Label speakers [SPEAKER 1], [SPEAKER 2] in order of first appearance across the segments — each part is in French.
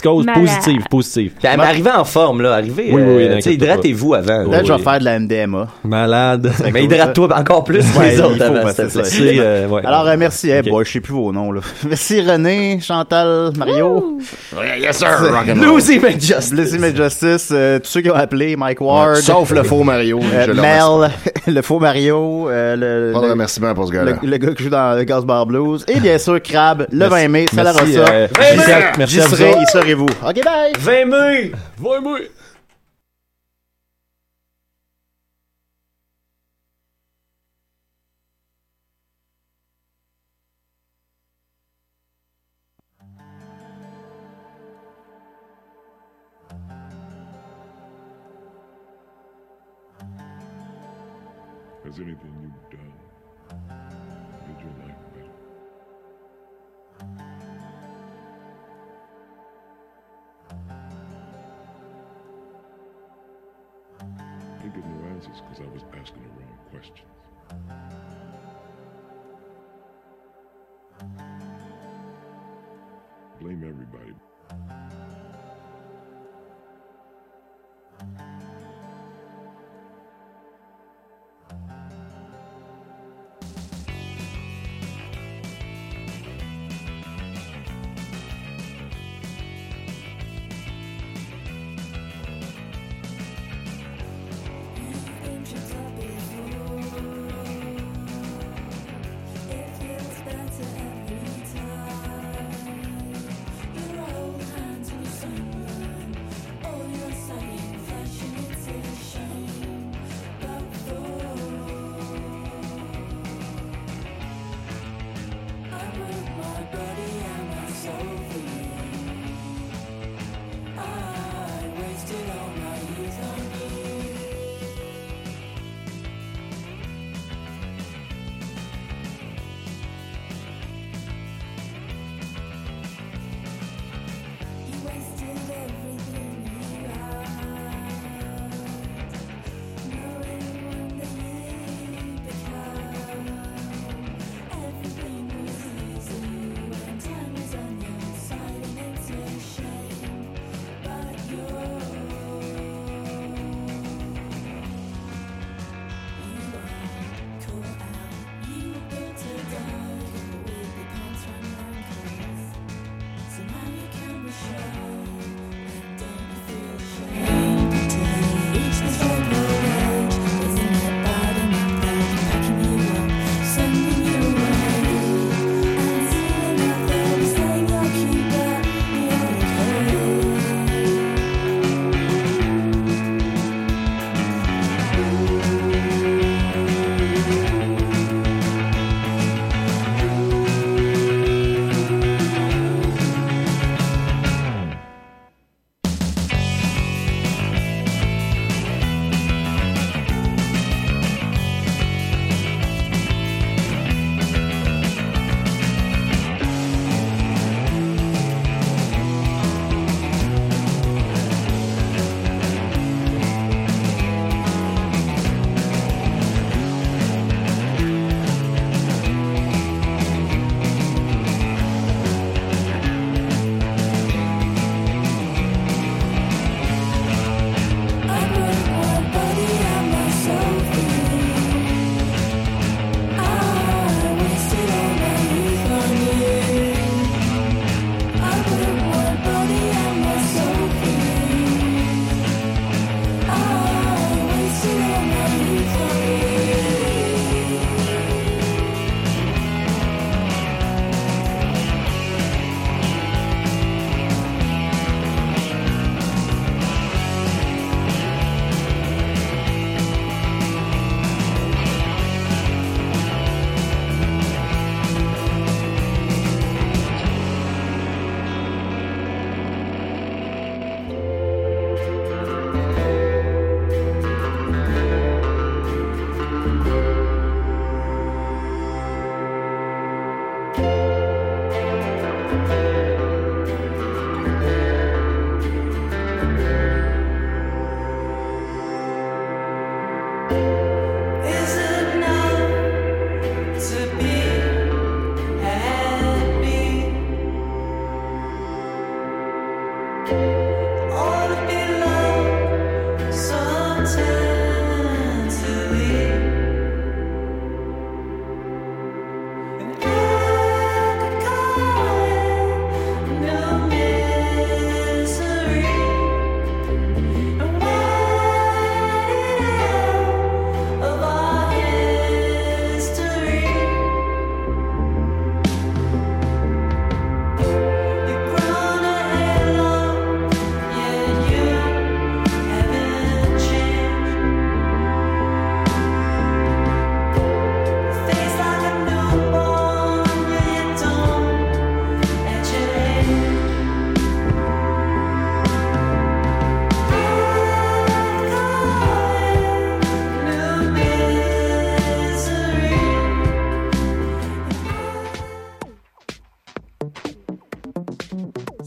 [SPEAKER 1] Cause
[SPEAKER 2] Malade.
[SPEAKER 1] positive, positive.
[SPEAKER 3] Puis, mais arrivez en forme, là. Arrivez.
[SPEAKER 1] Oui, oui, oui,
[SPEAKER 3] euh, tu sais, hydratez-vous avant.
[SPEAKER 4] Là, je vais faire de la MDMA.
[SPEAKER 1] Malade.
[SPEAKER 3] Mais hydrate-toi encore plus que
[SPEAKER 4] Ouais,
[SPEAKER 3] les autres
[SPEAKER 4] faut,
[SPEAKER 3] avant,
[SPEAKER 4] parce
[SPEAKER 3] s'il
[SPEAKER 4] que
[SPEAKER 3] te plaît.
[SPEAKER 4] c'est-
[SPEAKER 1] C'est, euh, ouais.
[SPEAKER 4] Alors, euh, merci. Eh boy, je sais plus vos noms, là. Merci René, Chantal, Mario.
[SPEAKER 5] Yes, sir.
[SPEAKER 3] Lucy McJustice.
[SPEAKER 4] Blessé Made Justice, euh, tous ceux qui ont appelé, Mike Ward.
[SPEAKER 5] Sauf le faux Mario.
[SPEAKER 4] euh,
[SPEAKER 5] je le remercie.
[SPEAKER 4] Mel, le faux Mario, euh, le,
[SPEAKER 5] Pas de
[SPEAKER 4] le,
[SPEAKER 5] remerciement pour ce
[SPEAKER 4] le,
[SPEAKER 5] gars-là.
[SPEAKER 4] le gars qui joue dans le Gas Bar Blues. Et bien sûr, Crab, le 20 mai, c'est la
[SPEAKER 1] Merci,
[SPEAKER 4] Rossa.
[SPEAKER 1] euh,
[SPEAKER 3] Hey,
[SPEAKER 1] merci à-
[SPEAKER 3] man!
[SPEAKER 1] merci
[SPEAKER 4] J'y
[SPEAKER 1] à vous
[SPEAKER 4] serai,
[SPEAKER 1] autres.
[SPEAKER 4] y serez-vous. OK, bye!
[SPEAKER 3] 20 mai.
[SPEAKER 1] Ouais, moi.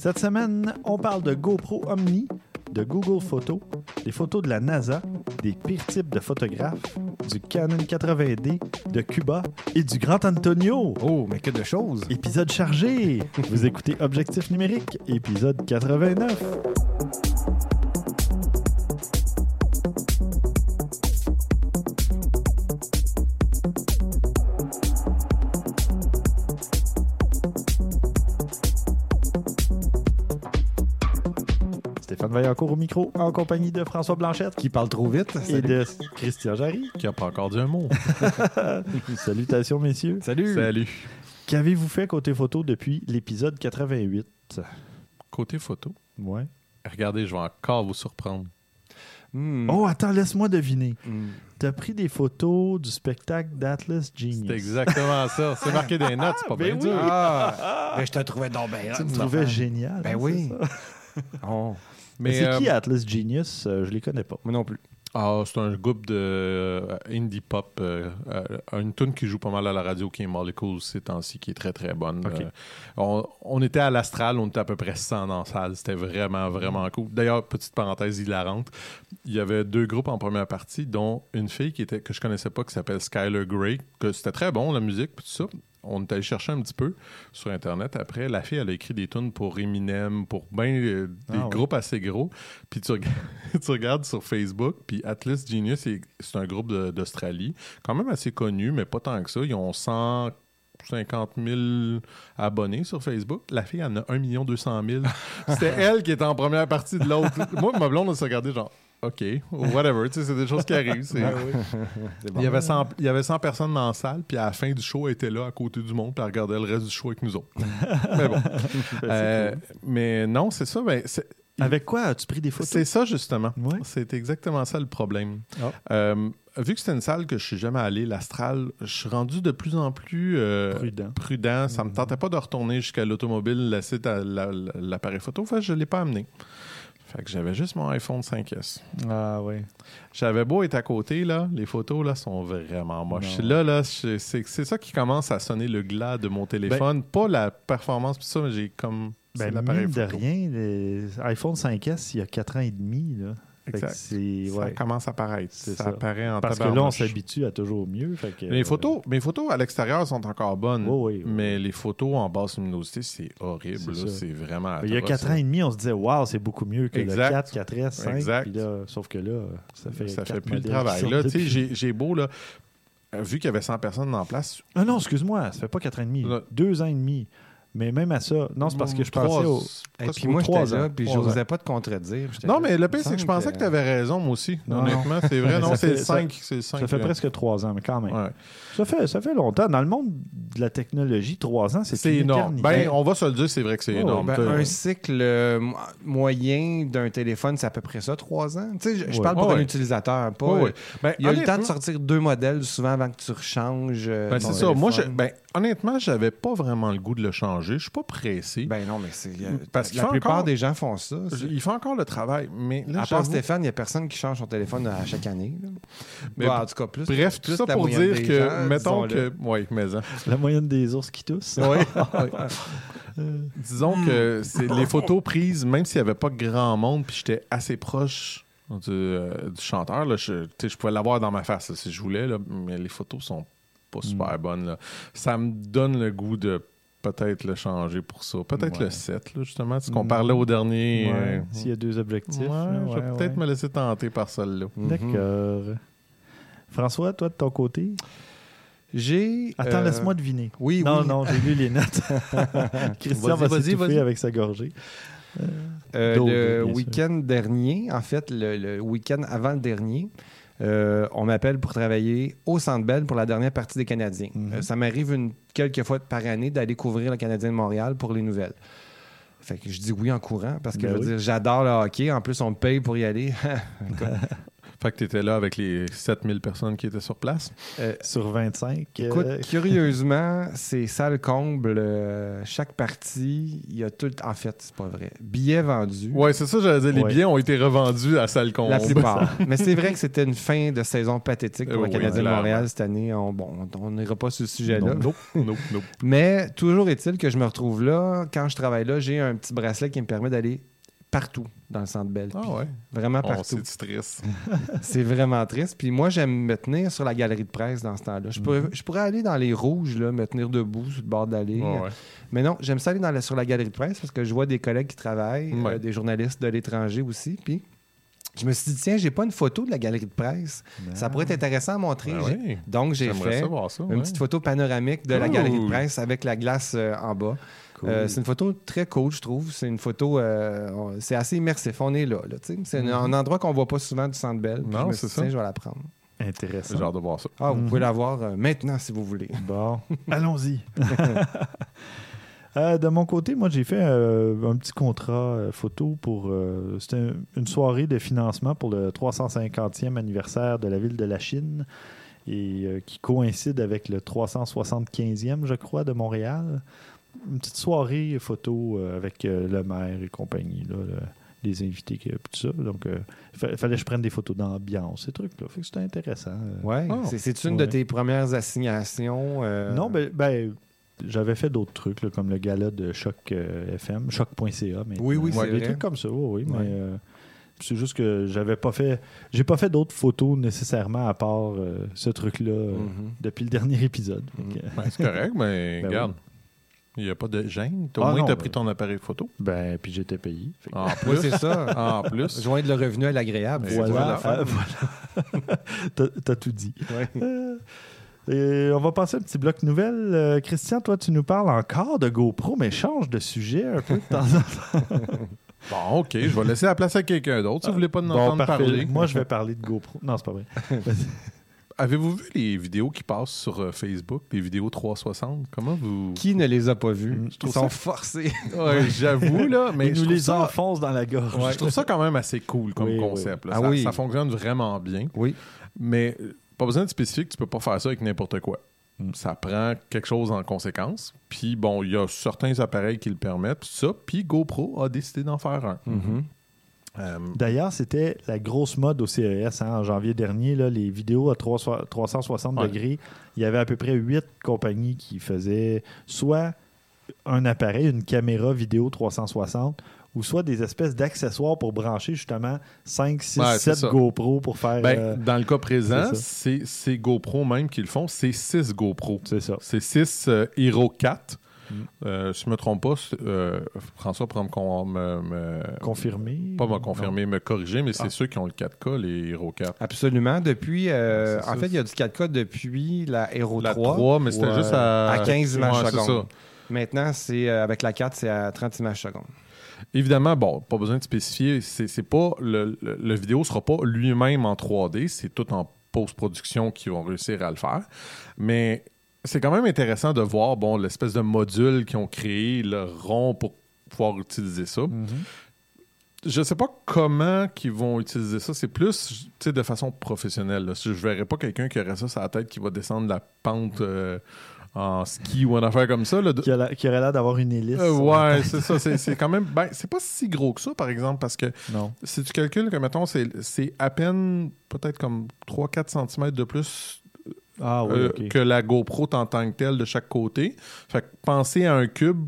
[SPEAKER 2] Cette semaine, on parle de GoPro Omni, de Google Photos, des photos de la NASA, des pires types de photographes, du Canon 80D, de Cuba et du Grand Antonio.
[SPEAKER 6] Oh, mais que de choses!
[SPEAKER 2] Épisode chargé! Vous écoutez Objectif numérique, épisode 89. Vaillancourt au micro, en compagnie de François Blanchette
[SPEAKER 6] Qui parle trop vite?
[SPEAKER 2] et de Christian Jarry.
[SPEAKER 7] Qui a pas encore dit un mot.
[SPEAKER 2] Salutations, messieurs.
[SPEAKER 6] Salut!
[SPEAKER 7] Salut.
[SPEAKER 2] Qu'avez-vous fait côté photo depuis l'épisode 88?
[SPEAKER 7] Côté photo,
[SPEAKER 2] Ouais.
[SPEAKER 7] regardez, je vais encore vous surprendre.
[SPEAKER 6] Hmm.
[SPEAKER 2] Oh, attends, laisse-moi deviner.
[SPEAKER 6] Hmm.
[SPEAKER 2] T'as pris des photos du spectacle d'Atlas Genius.
[SPEAKER 7] C'est exactement ça. C'est marqué des notes, c'est pas
[SPEAKER 2] Ben
[SPEAKER 7] bien
[SPEAKER 2] oui.
[SPEAKER 7] dur.
[SPEAKER 6] Ah! Ben, je te trouvais donc bien.
[SPEAKER 2] Tu me trouvais génial.
[SPEAKER 6] Ben
[SPEAKER 2] hein,
[SPEAKER 6] oui. Oh,
[SPEAKER 2] Mais c'est
[SPEAKER 7] euh,
[SPEAKER 2] qui Atlas Genius? Euh, je les connais pas.
[SPEAKER 6] moi non plus.
[SPEAKER 7] ah, c'est un groupe de euh, indie pop, euh, euh, une tune qui joue pas mal à la radio qui est Molecules ces temps-ci, qui est très très bonne. Euh, on, on était à l'Astral, on était à peu près 100 dans la salle. C'était vraiment vraiment cool. D'ailleurs, petite parenthèse hilarante, il y avait deux groupes en première partie, dont une fille qui était que je connaissais pas qui s'appelle Skylar Grey, que c'était très bon la musique tout ça. On est allé chercher un petit peu sur internet. Après, la fille elle a écrit des tunes pour Eminem, pour ben euh, des
[SPEAKER 2] Ah ouais.
[SPEAKER 7] groupes assez gros. Puis tu, reg- tu regardes sur Facebook, puis Atlas Genius, c'est un groupe d'Australie, quand même assez connu, mais pas tant que ça. Ils ont 150 000 abonnés sur Facebook. La fille en a 1 200 000. C'était elle qui était en première partie de l'autre. Moi, ma blonde, on s'est regardé genre, OK, whatever, tu sais, c'est des choses qui arrivent. c'est- il, y avait 100, il y avait 100 personnes dans la salle, puis à la fin du show, elle était là à côté du monde, puis elle regardait le reste du show avec nous autres. mais bon. Euh, mais non, c'est ça. Ben, c'est-
[SPEAKER 2] Avec quoi as-tu pris des photos?
[SPEAKER 7] c'est ça, justement. C'est exactement ça le problème.
[SPEAKER 2] Ah.
[SPEAKER 7] Euh, vu que c'était une salle que je suis jamais allé, l'Astral, je suis rendu de plus en plus euh,
[SPEAKER 2] Prudent.
[SPEAKER 7] prudent. Ça me tentait pas de retourner jusqu'à l'automobile, la- la- l'appareil photo. Que je l'ai pas amené. Fait que j'avais juste mon iPhone 5S.
[SPEAKER 2] Ah ouais.
[SPEAKER 7] J'avais beau être à côté, là, les photos là sont vraiment moches.
[SPEAKER 2] Non.
[SPEAKER 7] Là, là, c'est ça qui commence à sonner le glas de mon téléphone. pas la performance, pis ça, mais j'ai comme.
[SPEAKER 2] Ben,
[SPEAKER 7] l'appareil
[SPEAKER 2] de rien, les iPhone 5S, il y a 4 ans et demi. Là.
[SPEAKER 7] Exact. Ça commence à paraître. Ça,
[SPEAKER 2] ça.
[SPEAKER 7] apparaît en
[SPEAKER 2] Parce que là, on s'habitue à toujours mieux. Fait que,
[SPEAKER 7] Mes
[SPEAKER 2] euh,
[SPEAKER 7] photos, mes photos à l'extérieur sont encore bonnes,
[SPEAKER 2] Oui, oui, oui.
[SPEAKER 7] mais les photos en basse luminosité, c'est horrible.
[SPEAKER 2] C'est
[SPEAKER 7] vraiment.
[SPEAKER 2] Il y a
[SPEAKER 7] atroce,
[SPEAKER 2] 4 ans et demi, on se disait, waouh, c'est beaucoup mieux que
[SPEAKER 7] Exact.
[SPEAKER 2] le 4, 4S, 5.
[SPEAKER 7] Exact.
[SPEAKER 2] Là, sauf que là, ça fait.
[SPEAKER 7] ça fait plus le travail. Là, j'ai beau, là, euh, vu qu'il y avait 100 personnes en place,
[SPEAKER 2] Ah non, excuse-moi, ça fait pas 4 ans et demi.
[SPEAKER 7] Là.
[SPEAKER 2] 2 ans et demi. Mais même à ça, non, c'est parce que je
[SPEAKER 7] trois-
[SPEAKER 2] pensais au.
[SPEAKER 6] Et puis moi, j'étais là, puis
[SPEAKER 2] Trois
[SPEAKER 6] j'osais pas te contredire.
[SPEAKER 7] Non, mais le pire, c'est que je pensais que tu avais raison, moi aussi.
[SPEAKER 2] Non.
[SPEAKER 7] Honnêtement, c'est vrai. Non, c'est le
[SPEAKER 2] ça-
[SPEAKER 7] 5. C'est le 5.
[SPEAKER 2] Ça fait presque 3 ans, mais quand même.
[SPEAKER 7] Ouais.
[SPEAKER 2] Ça, fait, ça fait longtemps. Dans le monde de la technologie, 3 ans, c'est
[SPEAKER 7] énorme. Ben, on va se le dire, c'est vrai que c'est
[SPEAKER 2] Oh,
[SPEAKER 7] énorme.
[SPEAKER 6] Ben, un cycle euh, mo- moyen d'un téléphone, c'est à peu près ça, trois ans. Tu sais, je, je parle pour
[SPEAKER 7] Ouais,
[SPEAKER 6] un utilisateur. Euh.
[SPEAKER 7] Ben,
[SPEAKER 6] Il y a le temps de sortir deux modèles souvent avant que tu rechanges. euh,
[SPEAKER 7] Ben, c'est ça. Moi, je, ben, honnêtement, j'avais pas vraiment le goût de le changer. Je suis pas pressé.
[SPEAKER 6] Ben non, mais c'est. a-
[SPEAKER 7] Parce qu'il
[SPEAKER 6] la plupart
[SPEAKER 7] encore-
[SPEAKER 6] des gens font ça.
[SPEAKER 7] Il fait encore le travail, mais là,
[SPEAKER 6] à part Stéphane, il n'y a personne qui change son téléphone à chaque année. là.
[SPEAKER 7] Mais
[SPEAKER 6] Bon, en tout cas, plus.
[SPEAKER 7] Bref, tout ça pour dire que,
[SPEAKER 6] gens,
[SPEAKER 7] mettons que, oui, mais hein.
[SPEAKER 2] La moyenne des ours qui toussent.
[SPEAKER 7] Oui. Disons que c'est les photos prises, même s'il n'y avait pas grand monde, puis j'étais assez proche du, euh, du chanteur, là, je, pouvais l'avoir dans ma face là, si je voulais, là, mais les photos sont pas super bonnes. là. Ça me donne le goût de peut-être le changer pour ça. Peut-être
[SPEAKER 2] Ouais.
[SPEAKER 7] le 7, là, justement. Ce qu'on
[SPEAKER 2] Mm.
[SPEAKER 7] parlait au dernier.
[SPEAKER 2] Ouais,
[SPEAKER 7] euh,
[SPEAKER 2] S'il y a deux objectifs.
[SPEAKER 7] ouais, je vais peut-être
[SPEAKER 2] ouais.
[SPEAKER 7] me laisser tenter par celle-là.
[SPEAKER 6] Mhm.
[SPEAKER 2] D'accord. François, toi, de ton côté?
[SPEAKER 6] J'ai.
[SPEAKER 2] Attends,
[SPEAKER 6] euh,
[SPEAKER 2] laisse-moi deviner.
[SPEAKER 6] Oui,
[SPEAKER 2] non,
[SPEAKER 6] oui.
[SPEAKER 2] non, j'ai lu les notes. Christian va
[SPEAKER 7] Vas-y, vas-y,
[SPEAKER 2] s'étouffer avec sa gorgée.
[SPEAKER 6] Euh, le week-end dernier, en fait, le, le week-end avant le dernier, euh, on m'appelle pour travailler au Centre Bell pour la dernière partie des Canadiens.
[SPEAKER 2] Mhm.
[SPEAKER 6] Euh, ça m'arrive une quelques fois par année d'aller couvrir le Canadien de Montréal pour les nouvelles. Fait que je dis oui en courant parce que
[SPEAKER 2] Ben
[SPEAKER 6] je veux
[SPEAKER 2] oui.
[SPEAKER 6] dire, j'adore le hockey. En plus, on me paye pour y aller.
[SPEAKER 7] Fait que tu étais là avec les 7000 personnes qui étaient sur place.
[SPEAKER 6] Euh,
[SPEAKER 2] Sur 25.
[SPEAKER 6] Écoute,
[SPEAKER 2] euh,
[SPEAKER 6] curieusement, c'est salle comble. euh, chaque partie, il y a tout. En fait, c'est pas vrai. Billets vendus.
[SPEAKER 7] Ouais, c'est ça, j'allais dire. Les
[SPEAKER 2] Ouais.
[SPEAKER 7] billets ont été revendus à salle comble.
[SPEAKER 6] La plupart. Mais c'est vrai que c'était une fin de saison pathétique pour
[SPEAKER 7] Euh,
[SPEAKER 6] le
[SPEAKER 7] oui,
[SPEAKER 6] Canadien de. Montréal cette année. On, bon, on n'ira pas sur ce sujet-là.
[SPEAKER 7] Non, nope, nope.
[SPEAKER 6] Mais toujours est-il que je me retrouve là. Quand je travaille là, j'ai un petit bracelet qui me permet d'aller partout dans le centre Bell.
[SPEAKER 7] Ah ouais.
[SPEAKER 6] Vraiment
[SPEAKER 7] On
[SPEAKER 6] partout.
[SPEAKER 7] c'est triste.
[SPEAKER 6] C'est vraiment triste. Puis moi, j'aime me tenir sur la galerie de presse dans ce temps-là. Je pourrais, je pourrais aller dans les rouges, là, me tenir debout sur le bord
[SPEAKER 7] ouais.
[SPEAKER 6] Mais non, j'aime ça aller dans la- sur la galerie de presse parce que je vois des collègues qui travaillent,
[SPEAKER 7] Ouais.
[SPEAKER 6] euh, des journalistes de l'étranger aussi. Puis je me suis dit, tiens, j'ai pas une photo de la galerie de presse. Ça pourrait être intéressant à montrer.
[SPEAKER 7] Ben oui.
[SPEAKER 6] Donc, j'ai fait
[SPEAKER 7] ça.
[SPEAKER 6] une
[SPEAKER 7] ouais.
[SPEAKER 6] petite photo panoramique de la galerie de presse avec la glace euh, en bas.
[SPEAKER 2] Cool.
[SPEAKER 6] Euh, c'est une photo très cool, je trouve. C'est une photo, euh, c'est assez immersif. On est là. là, tu sais. c'est un, un endroit qu'on voit pas souvent du Centre Bell.
[SPEAKER 7] Non,
[SPEAKER 6] je me
[SPEAKER 7] c'est ça.
[SPEAKER 6] tiens, je vais la prendre.
[SPEAKER 2] Intéressant.
[SPEAKER 7] J'ai hâte de voir ça.
[SPEAKER 6] Ah, vous
[SPEAKER 2] Mhm.
[SPEAKER 6] pouvez la voir euh, maintenant si vous voulez.
[SPEAKER 2] Bon, allons-y. Euh, de mon côté, moi, j'ai fait euh, un petit contrat euh, photo pour. euh, C'était un- une soirée de financement pour le 350e anniversaire de la ville de la Chine et euh, qui coïncide avec le 375e, je crois, de Montréal. Une petite soirée photo euh, avec euh, le maire et compagnie, là, le- les invités, que- tout ça. Donc, il fallait que je prenne des photos d'ambiance, ces trucs-là. Fait que c'était intéressant. euh.
[SPEAKER 6] Ouais.
[SPEAKER 7] Oh.
[SPEAKER 6] C'est- une
[SPEAKER 2] Ouais.
[SPEAKER 6] de tes premières assignations. euh,
[SPEAKER 2] Non, ben, ben, j'avais fait d'autres trucs, là, comme le gala de Choc euh, FM, choc.ca.
[SPEAKER 6] Oui, oui, c'est
[SPEAKER 2] Des
[SPEAKER 6] vrai.
[SPEAKER 2] trucs comme ça, oui, oui.
[SPEAKER 6] Ouais.
[SPEAKER 2] Mais euh, c'est juste que j'avais pas fait. J'ai pas fait d'autres photos nécessairement à part euh, ce truc-là euh,
[SPEAKER 6] Mhm.
[SPEAKER 2] depuis le dernier épisode.
[SPEAKER 6] Mhm.
[SPEAKER 2] que,
[SPEAKER 7] Ben, c'est correct, mais
[SPEAKER 2] Ben
[SPEAKER 7] regarde. Il n'y a pas de gêne. Au
[SPEAKER 2] Ah
[SPEAKER 7] moins, tu as
[SPEAKER 2] ben-
[SPEAKER 7] pris ton appareil photo.
[SPEAKER 2] ben, puis j'étais payé.
[SPEAKER 7] En
[SPEAKER 6] Oui,
[SPEAKER 7] plus.
[SPEAKER 6] c'est ça.
[SPEAKER 7] en plus.
[SPEAKER 6] Joindre le revenu à l'agréable.
[SPEAKER 2] Voilà,
[SPEAKER 7] voilà.
[SPEAKER 2] euh, voilà. T'as- T'as tout dit.
[SPEAKER 6] Ouais.
[SPEAKER 2] Euh, et on va passer un petit bloc nouvelle. Euh, Christian, toi, tu nous parles encore de GoPro, mais change de sujet un peu de temps en temps.
[SPEAKER 7] Bon, OK. Je vais laisser la place à quelqu'un d'autre si vous voulez pas en
[SPEAKER 2] Bon,
[SPEAKER 7] entendre
[SPEAKER 2] parfait.
[SPEAKER 7] parler.
[SPEAKER 2] Moi, je vais parler de GoPro. Non, c'est pas vrai.
[SPEAKER 7] Avez-vous vu les vidéos qui passent sur euh, Facebook, les vidéos 360? Comment vous...
[SPEAKER 6] Qui ne les a pas vus?
[SPEAKER 2] Mm,
[SPEAKER 6] Ils sont
[SPEAKER 7] ça-
[SPEAKER 6] forcés.
[SPEAKER 7] Ouais, j'avoue, là, mais je
[SPEAKER 2] nous les
[SPEAKER 7] ça-
[SPEAKER 2] enfonce dans la gorge.
[SPEAKER 7] Je trouve ça quand même assez cool comme
[SPEAKER 2] Oui,
[SPEAKER 7] concept.
[SPEAKER 6] Ah
[SPEAKER 7] ça,
[SPEAKER 6] oui.
[SPEAKER 7] ça fonctionne vraiment bien.
[SPEAKER 6] Oui.
[SPEAKER 7] Mais euh, pas besoin de spécifique, tu peux pas faire ça avec n'importe quoi.
[SPEAKER 2] Mm.
[SPEAKER 7] Ça prend quelque chose en conséquence. Puis bon, il y a certains appareils qui le permettent, ça. Puis GoPro a décidé d'en faire un.
[SPEAKER 6] Mhm.
[SPEAKER 7] Euh,
[SPEAKER 2] D'ailleurs, c'était la grosse mode au CES hein, en janvier dernier. Là, les vidéos à 300 360
[SPEAKER 7] Ouais.
[SPEAKER 2] degrés, il y avait à peu près huit compagnies qui faisaient soit un appareil, une caméra vidéo 360, ou soit des espèces d'accessoires pour brancher justement 5, 6,
[SPEAKER 7] Ouais, c'est
[SPEAKER 2] 7
[SPEAKER 7] ça.
[SPEAKER 2] GoPro pour faire.
[SPEAKER 7] ben,
[SPEAKER 2] euh,
[SPEAKER 7] dans le cas présent,
[SPEAKER 2] c'est
[SPEAKER 7] GoPro même qui le font. C'est 6 GoPro.
[SPEAKER 2] c'est ça.
[SPEAKER 7] C'est 6 Hero 4. Euh, si je me trompe pas, euh, François pourra me, con- me- me-
[SPEAKER 2] Confirmé.
[SPEAKER 7] pas me confirmer, me corriger, mais c'est
[SPEAKER 2] Ah.
[SPEAKER 7] ceux qui ont le 4K, les Hero 4.
[SPEAKER 6] Absolument. Depuis, euh, en
[SPEAKER 7] ça.
[SPEAKER 6] fait, il y a du 4K depuis la Hero
[SPEAKER 7] La
[SPEAKER 6] 3.
[SPEAKER 7] 3, mais c'était juste à...
[SPEAKER 6] à 15 images
[SPEAKER 7] Ouais,
[SPEAKER 6] secondes. Maintenant, c'est euh, avec la 4, c'est à 30 images secondes.
[SPEAKER 7] Évidemment, bon, pas besoin de spécifier, c'est pas le, le, le vidéo sera pas lui-même en 3D, c'est tout en post-production qu'ils vont réussir à le faire. Mais c'est quand même intéressant de voir bon l'espèce de module qu'ils ont créé, le rond pour pouvoir utiliser ça.
[SPEAKER 2] Mhm.
[SPEAKER 7] Je sais pas comment qu'ils vont utiliser ça. C'est plus de façon professionnelle. là. Je verrais pas quelqu'un qui aurait ça sur la tête qui va descendre la pente euh, en ski ou en affaire comme ça. là, de-
[SPEAKER 2] Qui, a la- qui aurait l'air d'avoir une hélice.
[SPEAKER 7] Euh, ouais, c'est ça. C'est quand même. Ben, c'est pas si gros que ça, par exemple, parce que
[SPEAKER 2] Non.
[SPEAKER 7] si tu calcules que, mettons, c'est à peine peut-être comme 3-4 cm de plus
[SPEAKER 2] Ah oui,
[SPEAKER 7] euh, que la GoPro en tant que telle de chaque côté. Fait que penser à un cube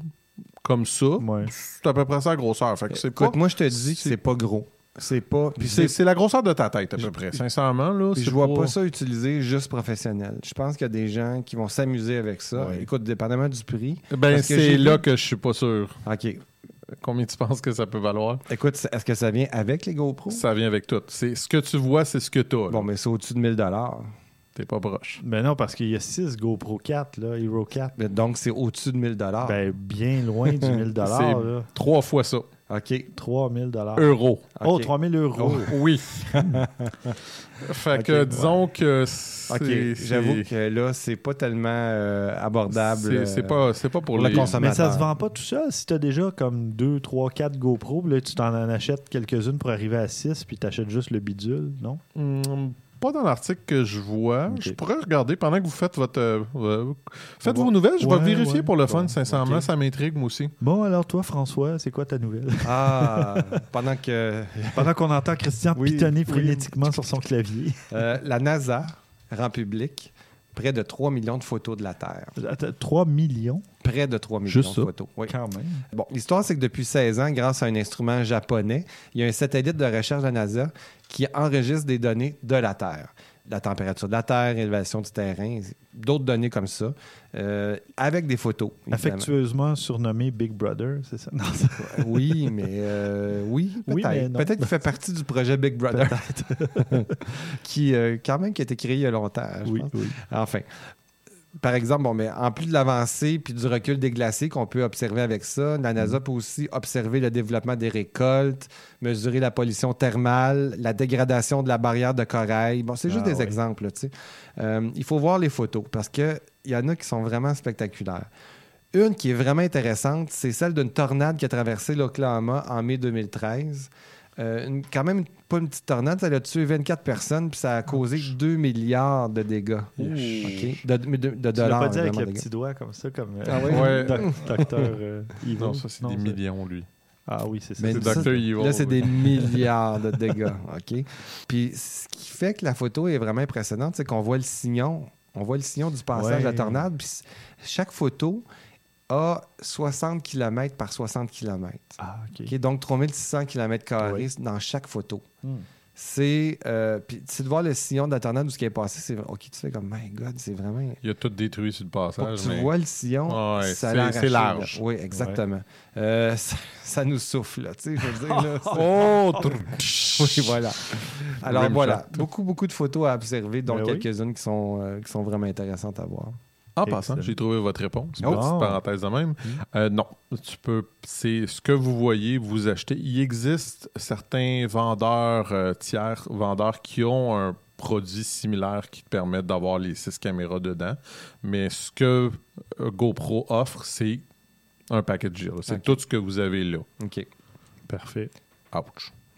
[SPEAKER 7] comme ça,
[SPEAKER 2] Ouais.
[SPEAKER 7] c'est à peu près ça la grosseur. Fait que c'est pas.
[SPEAKER 6] Écoute, moi, je te dis que
[SPEAKER 7] c'est-
[SPEAKER 6] pas gros. C'est pas.
[SPEAKER 7] Puis c'est la grosseur de ta tête, à peu près. Sincèrement, là.
[SPEAKER 6] Je vois pas ça utilisé juste professionnel. Je pense qu'il y a des gens qui vont s'amuser avec ça.
[SPEAKER 2] Ouais.
[SPEAKER 6] Écoute, dépendamment du prix.
[SPEAKER 7] Ben, c'est là que je suis pas sûr.
[SPEAKER 6] OK.
[SPEAKER 7] Combien tu penses que ça peut valoir?
[SPEAKER 6] Écoute, est-ce que ça vient avec les GoPro?
[SPEAKER 7] Ça vient avec tout. C'est ce que tu vois, c'est ce que t'as. là.
[SPEAKER 6] Bon, mais c'est au-dessus de 1000
[SPEAKER 7] T'es pas proche.
[SPEAKER 2] Ben non, parce qu'il y a 6 GoPro 4, là, Hero 4.
[SPEAKER 6] Mais Donc, c'est au-dessus de 1000
[SPEAKER 2] Ben, bien loin du 1000
[SPEAKER 7] C'est
[SPEAKER 2] là.
[SPEAKER 7] trois fois ça.
[SPEAKER 6] OK.
[SPEAKER 2] 3000
[SPEAKER 7] Euros.
[SPEAKER 2] Oh,
[SPEAKER 6] Ok.
[SPEAKER 2] 3000 euros.
[SPEAKER 7] Oui. fait que disons que c'est.
[SPEAKER 6] OK. J'avoue que là, c'est pas tellement euh, abordable.
[SPEAKER 7] c'est-
[SPEAKER 6] euh,
[SPEAKER 7] pas, c'est pas pour
[SPEAKER 6] pour le
[SPEAKER 7] les.
[SPEAKER 6] consommateur.
[SPEAKER 2] Mais ça se vend pas tout seul. Si t'as déjà comme 2, 3, 4 GoPro, là, tu t'en en achètes quelques-unes pour arriver à 6, puis t'achètes juste le bidule, non?
[SPEAKER 7] Hmm, pas dans l'article que je vois. Je pourrais regarder pendant que vous faites votre. euh, euh, faites vos nouvelles. Je vais
[SPEAKER 2] Ouais,
[SPEAKER 7] vérifier
[SPEAKER 2] ouais.
[SPEAKER 7] pour le fun, sincèrement. Ça m'intrigue, moi aussi.
[SPEAKER 2] Bon, alors toi, François, c'est quoi ta nouvelle?
[SPEAKER 6] Ah, pendant que
[SPEAKER 2] Pendant qu'on entend Christian
[SPEAKER 6] Oui,
[SPEAKER 2] pitonner
[SPEAKER 6] oui.
[SPEAKER 2] frénétiquement sur son clavier.
[SPEAKER 6] euh, la NASA rend public près de 3 millions de photos de la Terre.
[SPEAKER 2] Attends, 3 millions,
[SPEAKER 6] Près de 3 millions
[SPEAKER 2] Juste
[SPEAKER 6] de
[SPEAKER 2] ça?
[SPEAKER 6] photos. Oui.
[SPEAKER 2] quand même.
[SPEAKER 6] Bon, l'histoire, c'est que depuis 16 ans, grâce à un instrument japonais, il y a un satellite de recherche de la NASA qui enregistre des données de la Terre. La température de la Terre, l'élévation du terrain, d'autres données comme ça, euh, avec des photos. évidemment.
[SPEAKER 2] Affectueusement surnommé Big Brother, c'est ça? Non, ça-
[SPEAKER 6] Oui, mais euh, oui, peut-être. peut-être qu'il fait partie du projet Big Brother. qui, euh, quand même, qui a été créé il y a longtemps. je
[SPEAKER 2] oui,
[SPEAKER 6] pense.
[SPEAKER 2] oui.
[SPEAKER 6] Enfin. Par exemple, bon, mais en plus de l'avancée puis du recul des glaciers qu'on peut observer avec ça, la
[SPEAKER 2] Mm.
[SPEAKER 6] NASA peut aussi observer le développement des récoltes, mesurer la pollution thermale, la dégradation de la barrière de corail. Bon, c'est juste
[SPEAKER 2] Ah
[SPEAKER 6] des exemples, là, tu sais. Euh, il faut voir les photos parce qu'il y en a qui sont vraiment spectaculaires. Une qui est vraiment intéressante, c'est celle d'une tornade qui a traversé l'Oklahoma en mai 2013. Euh, une- quand même, pas une petite tornade, ça a tué 24 personnes, puis ça a causé 2 milliards de dégâts. OK? De, de- de
[SPEAKER 2] Tu
[SPEAKER 6] dollars.
[SPEAKER 2] pas dit avec le
[SPEAKER 6] dégâts.
[SPEAKER 2] petit doigt comme ça, comme euh,
[SPEAKER 6] Ah oui?
[SPEAKER 7] Ouais.
[SPEAKER 2] doc- docteur euh, Evil.
[SPEAKER 7] Non, ça, c'est des millions, lui.
[SPEAKER 2] Ah oui, c'est ça.
[SPEAKER 6] Mais
[SPEAKER 7] C'est
[SPEAKER 6] ça,
[SPEAKER 7] Dr. Evil,
[SPEAKER 6] Là, c'est
[SPEAKER 7] oui.
[SPEAKER 6] des milliards de dégâts. OK? Puis ce qui fait que la photo est vraiment impressionnante, c'est qu'on voit le sillon. On voit le sillon du passage
[SPEAKER 2] Ouais.
[SPEAKER 6] de la tornade. Puis chaque photo a 60 km par 60 km.
[SPEAKER 2] Ah, OK.
[SPEAKER 6] Donc 3600 km dans chaque photo.
[SPEAKER 2] Hmm.
[SPEAKER 6] C'est. euh, puis c'est de voir le sillon de la tornade où ce qui est passé, c'est. OK, tu fais comme, my God, c'est vraiment.
[SPEAKER 7] Il a tout détruit sur le
[SPEAKER 6] Pour que
[SPEAKER 7] passage.
[SPEAKER 6] tu
[SPEAKER 7] mais-
[SPEAKER 6] vois le sillon,
[SPEAKER 7] Ah ouais,
[SPEAKER 6] ça
[SPEAKER 7] c'est-
[SPEAKER 6] l'a là.
[SPEAKER 7] large.
[SPEAKER 6] Oui, exactement. Euh, ça, ça nous souffle, là, tu sais, je veux dire. Là, c'est-
[SPEAKER 7] Oh!
[SPEAKER 6] oui, voilà. Alors voilà, beaucoup, beaucoup de photos à observer, dont
[SPEAKER 2] Ben oui.
[SPEAKER 6] quelques-unes qui sont, euh, qui sont vraiment intéressantes à voir.
[SPEAKER 7] En passant, j'ai trouvé votre réponse.
[SPEAKER 6] Oh.
[SPEAKER 7] Petite parenthèse de même. Euh, non, tu peux. C'est ce que vous voyez, vous achetez. Il existe certains vendeurs euh, tiers, vendeurs qui ont un produit similaire qui te permettent d'avoir les six caméras dedans. Mais ce que euh, GoPro offre, c'est un package. C'est tout ce que vous avez là.
[SPEAKER 6] OK.
[SPEAKER 2] Parfait.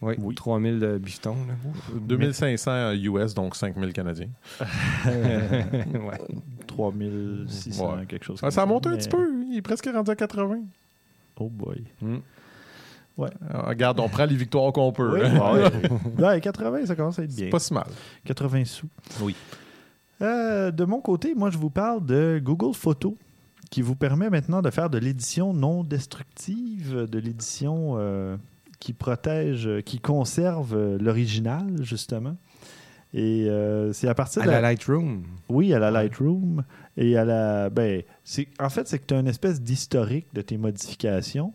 [SPEAKER 6] Oui,
[SPEAKER 2] Oui.
[SPEAKER 6] 3000 de bifetons. là.
[SPEAKER 7] 2500 US, donc 5000 Canadiens.
[SPEAKER 6] ouais.
[SPEAKER 2] 3600,
[SPEAKER 7] Ouais.
[SPEAKER 2] quelque chose
[SPEAKER 7] Ah,
[SPEAKER 2] comme
[SPEAKER 7] ça a monté un petit peu. Il est presque rendu à 80.
[SPEAKER 2] Oh boy.
[SPEAKER 7] Ah, regarde, on prend les victoires qu'on peut.
[SPEAKER 2] Oui,
[SPEAKER 7] hein.
[SPEAKER 2] ouais. Ouais, 80, ça commence à être bien.
[SPEAKER 7] C'est pas si mal.
[SPEAKER 2] 80 sous.
[SPEAKER 7] Oui.
[SPEAKER 2] Euh, de mon côté, moi, je vous parle de Google Photos, qui vous permet maintenant de faire de l'édition non destructive, de l'édition euh, qui protège, euh, qui conserve euh, l'original, justement. Et euh, c'est à partir
[SPEAKER 6] À
[SPEAKER 2] de
[SPEAKER 6] la Lightroom.
[SPEAKER 2] Oui, à la Lightroom. Et à la. Ben, en fait, c'est que tu as une espèce d'historique de tes modifications.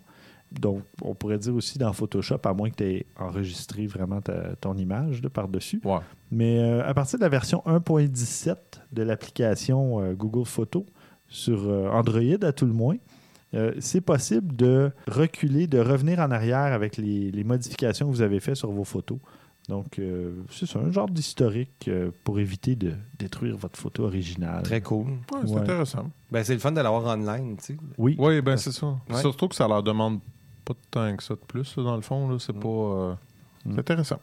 [SPEAKER 2] Donc, on pourrait dire aussi dans Photoshop, à moins que tu aies enregistré vraiment ta- ton image par-dessus.
[SPEAKER 7] Ouais.
[SPEAKER 2] Mais euh, à partir de la version 1.17 de l'application euh, Google Photos, sur Android à tout le moins, euh, c'est possible de reculer, de revenir en arrière avec les, les modifications que vous avez faites sur vos photos. Donc, euh, c'est ça, un genre d'historique euh, pour éviter de détruire votre photo originale.
[SPEAKER 6] Très cool.
[SPEAKER 7] Ouais, c'est
[SPEAKER 2] Ouais.
[SPEAKER 7] intéressant.
[SPEAKER 6] Ben, c'est le fun de l'avoir online, tu sais.
[SPEAKER 2] Oui,
[SPEAKER 7] Oui, ben c'est ça.
[SPEAKER 6] Ouais.
[SPEAKER 7] Surtout que ça leur demande pas tant que ça de plus, là, dans le fond. Là. C'est pas. euh,
[SPEAKER 2] Mm.
[SPEAKER 7] C'est intéressant.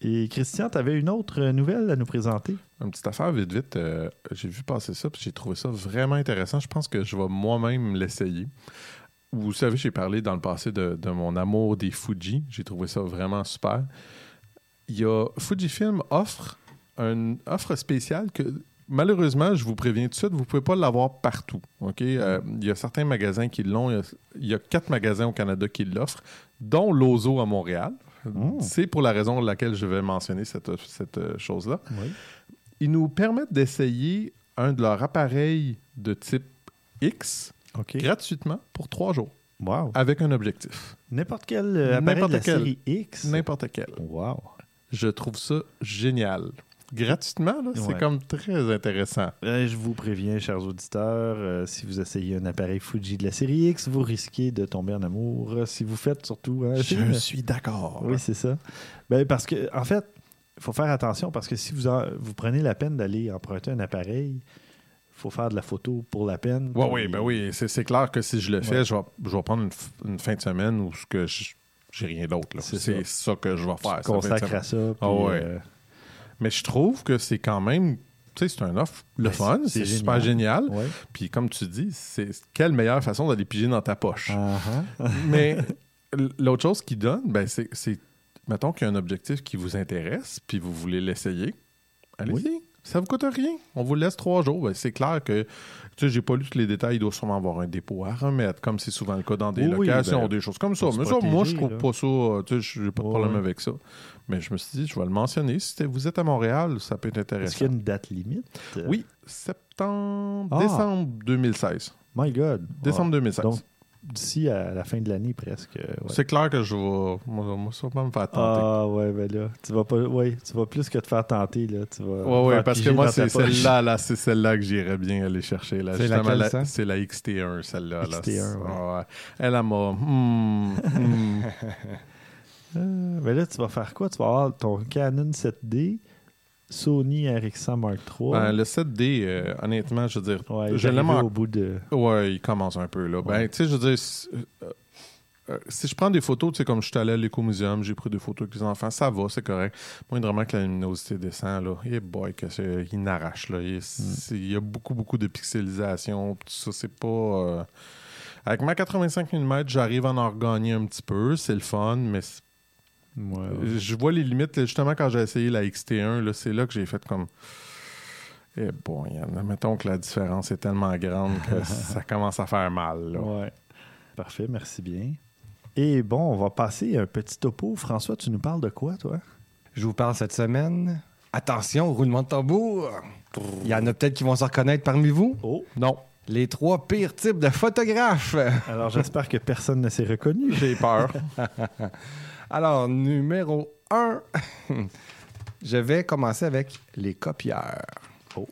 [SPEAKER 2] Et Christian, tu avais une autre nouvelle à nous présenter?
[SPEAKER 7] Une petite affaire vite, vite. euh, j'ai vu passer ça, puis j'ai trouvé ça vraiment intéressant. Je pense que je vais moi-même l'essayer. Vous savez, j'ai parlé dans le passé de, de mon amour des Fuji. J'ai trouvé ça vraiment super. Il y a Fujifilm offre une offre spéciale que malheureusement, je vous préviens tout de suite, vous ne pouvez pas l'avoir partout. OK? Euh, il y a certains magasins qui l'ont. Il y a- Il y, a quatre magasins au Canada qui l'offrent, dont l'Ozo à Montréal.
[SPEAKER 2] Mm.
[SPEAKER 7] C'est pour la raison pour laquelle je vais mentionner cette, cette euh, chose-là.
[SPEAKER 2] Oui.
[SPEAKER 7] Ils nous permettent d'essayer un de leurs appareils de type X gratuitement pour trois jours
[SPEAKER 2] Wow.
[SPEAKER 7] avec un objectif.
[SPEAKER 2] N'importe quel euh, appareil de la
[SPEAKER 7] quel.
[SPEAKER 2] série X.
[SPEAKER 7] N'importe quel.
[SPEAKER 2] Wow.
[SPEAKER 7] Je trouve ça génial. Gratuitement, c'est comme très intéressant.
[SPEAKER 2] Euh, je vous préviens, chers auditeurs, euh, si vous essayez un appareil Fuji de la série X, vous risquez de tomber en amour. Si vous faites surtout... hein, essayez-
[SPEAKER 7] suis d'accord.
[SPEAKER 2] Oui, c'est ça. Ben, parce que, en fait, il faut faire attention parce que si vous, en- vous prenez la peine d'aller emprunter un appareil, il faut faire de la photo pour la peine.
[SPEAKER 7] Oui,
[SPEAKER 2] Puis-
[SPEAKER 7] oui, ben oui. C'est c'est clair que si je le fais,
[SPEAKER 2] Ouais.
[SPEAKER 7] je, vais, je vais prendre une, une fin de semaine où ce que je- j'ai rien d'autre.
[SPEAKER 2] C'est ça.
[SPEAKER 7] ça. que je vais
[SPEAKER 2] Tu
[SPEAKER 7] faire.
[SPEAKER 2] consacres
[SPEAKER 7] semaine.
[SPEAKER 2] à ça.
[SPEAKER 7] Ah ouais.
[SPEAKER 2] euh,
[SPEAKER 7] Mais je trouve que c'est quand même. Tu sais, c'est un offre le
[SPEAKER 2] Ben,
[SPEAKER 7] fun,
[SPEAKER 2] c'est-
[SPEAKER 7] super génial.
[SPEAKER 2] ouais.
[SPEAKER 7] Puis comme tu dis, c'est quelle meilleure façon d'aller piger dans ta poche.
[SPEAKER 2] Ah, ah.
[SPEAKER 7] Mais l'autre chose qu'il donne, ben, c'est, c'est- mettons qu'il y a un objectif qui vous intéresse, puis vous voulez l'essayer, allez-y. Ça vous coûte rien. On vous laisse trois jours. Ben, c'est clair que, tu sais, j'ai pas lu tous les détails. Il doit sûrement avoir un dépôt à remettre, comme c'est souvent le cas dans des
[SPEAKER 2] Oui,
[SPEAKER 7] locations,
[SPEAKER 2] ben,
[SPEAKER 7] des choses comme ça. Mais ça, moi, je trouve
[SPEAKER 2] là.
[SPEAKER 7] pas ça. euh, Tu sais, j'ai pas de problème
[SPEAKER 2] ouais.
[SPEAKER 7] avec ça. Mais je me suis dit, je vais le mentionner. Si vous êtes à Montréal, ça peut être
[SPEAKER 2] Est-ce
[SPEAKER 7] intéressant.
[SPEAKER 2] qu'il y a une date limite?
[SPEAKER 7] Oui, septembre,
[SPEAKER 2] Ah.
[SPEAKER 7] décembre 2016.
[SPEAKER 2] My God.
[SPEAKER 7] Décembre
[SPEAKER 2] Ah.
[SPEAKER 7] 2016.
[SPEAKER 2] Donc, d'ici à la fin de l'année presque. euh, ouais.
[SPEAKER 7] C'est clair que je vais. Moi, moi, va me faire tenter.
[SPEAKER 2] Ah ouais, ben là, tu vas pas, ouais, tu vas plus que te faire tenter là, tu vas.
[SPEAKER 7] Ouais, ouais, parce que moi, c'est celle-là, là, c'est celle-là que j'irais bien aller chercher. Là.
[SPEAKER 6] C'est
[SPEAKER 7] la-
[SPEAKER 6] ça?
[SPEAKER 7] C'est la XT1, celle-là. là.
[SPEAKER 2] XT1, ouais.
[SPEAKER 7] Ah ouais. Elle, elle m'a. hmm, hmm.
[SPEAKER 2] Euh, ben là, tu vas faire quoi? Tu vas avoir ton Canon 7D, Sony RX100 Mark III.
[SPEAKER 7] Ben, le 7D, euh, honnêtement, je veux dire,
[SPEAKER 2] ouais,
[SPEAKER 7] je l'aime
[SPEAKER 2] au bout de.
[SPEAKER 7] Ouais, il commence un peu, là. Ben,
[SPEAKER 2] Ouais.
[SPEAKER 7] tu sais, je veux dire, si, euh, euh, si je prends des photos, tu sais, comme je suis allé à l'écomuséum, j'ai pris des photos avec les enfants, ça va, c'est correct. Moi, vraiment que la luminosité descend, là, et boy, que il n'arrache, là. Il, c'est- il y a beaucoup, beaucoup de pixelisation, tout ça, c'est pas... euh, Avec ma 85 mm, j'arrive à en regagner un petit peu, c'est le fun, mais c'est-
[SPEAKER 2] Ouais,
[SPEAKER 7] je vois les limites, justement, quand j'ai essayé la XT1, là, c'est là que j'ai fait comme... Eh bon, mettons que la différence est tellement grande que ça commence à faire mal, là.
[SPEAKER 2] ouais. Parfait, merci bien. Et bon, on va passer un petit topo. François, tu nous parles de quoi, toi?
[SPEAKER 6] Je vous parle cette semaine. Attention, roulement de tambour. Il y en a peut-être qui vont se reconnaître parmi vous.
[SPEAKER 2] Oh
[SPEAKER 6] Non. Les trois pires types de photographes.
[SPEAKER 2] Alors, j'espère que personne ne s'est reconnu.
[SPEAKER 7] J'ai peur.
[SPEAKER 6] Alors, numéro 1, je vais commencer avec les copieurs.
[SPEAKER 2] Oh.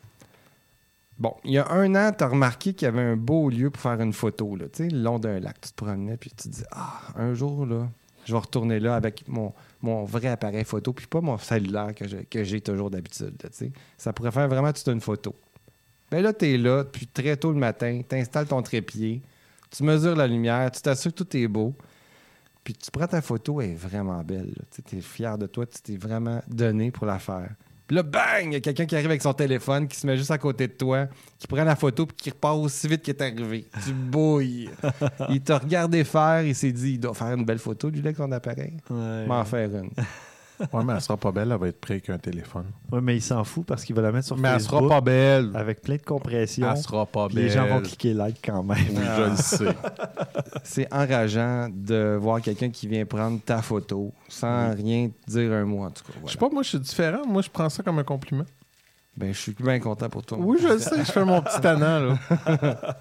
[SPEAKER 6] Bon, il y a un an, tu as remarqué qu'il y avait un beau lieu pour faire une photo, là, tu sais, le long d'un lac. Tu te promenais, puis tu te dis, ah, un jour, là, je vais retourner là avec mon, mon vrai appareil photo, puis pas mon cellulaire que j'ai, que j'ai toujours d'habitude, là, tu sais. Ça pourrait faire vraiment toute une photo. Ben là, tu es là, puis très tôt le matin, tu installes ton trépied, tu mesures la lumière, tu t'assures que tout est beau. Puis tu prends ta photo, elle est vraiment belle. Tu es fier de toi, tu t'es vraiment donné pour la faire. Puis là, bang! Il y a quelqu'un qui arrive avec son téléphone, qui se met juste à côté de toi, qui prend la photo, puis qui repart aussi vite qu'il est arrivé. Tu bouilles. il t'a regardé faire, il s'est dit, il doit faire une belle photo, là, avec son appareil.
[SPEAKER 2] Ouais.
[SPEAKER 6] M'en faire une.
[SPEAKER 7] Ouais, mais elle sera pas belle, elle va être prête qu'un téléphone.
[SPEAKER 2] Ouais, mais il s'en fout parce qu'il va la mettre sur
[SPEAKER 7] Mais elle
[SPEAKER 2] Facebook
[SPEAKER 7] sera pas belle.
[SPEAKER 2] avec plein de compression.
[SPEAKER 7] Elle sera pas belle.
[SPEAKER 2] les gens vont cliquer like quand même.
[SPEAKER 7] Oui, je le sais.
[SPEAKER 6] C'est enrageant de voir quelqu'un qui vient prendre ta photo sans rien dire un mot, en tout cas.
[SPEAKER 7] Je sais pas, moi, je suis différent. Moi, je prends ça comme un compliment.
[SPEAKER 6] Ben, je suis bien content pour toi.
[SPEAKER 7] Oui, je le sais. Je fais mon petit tannant, là.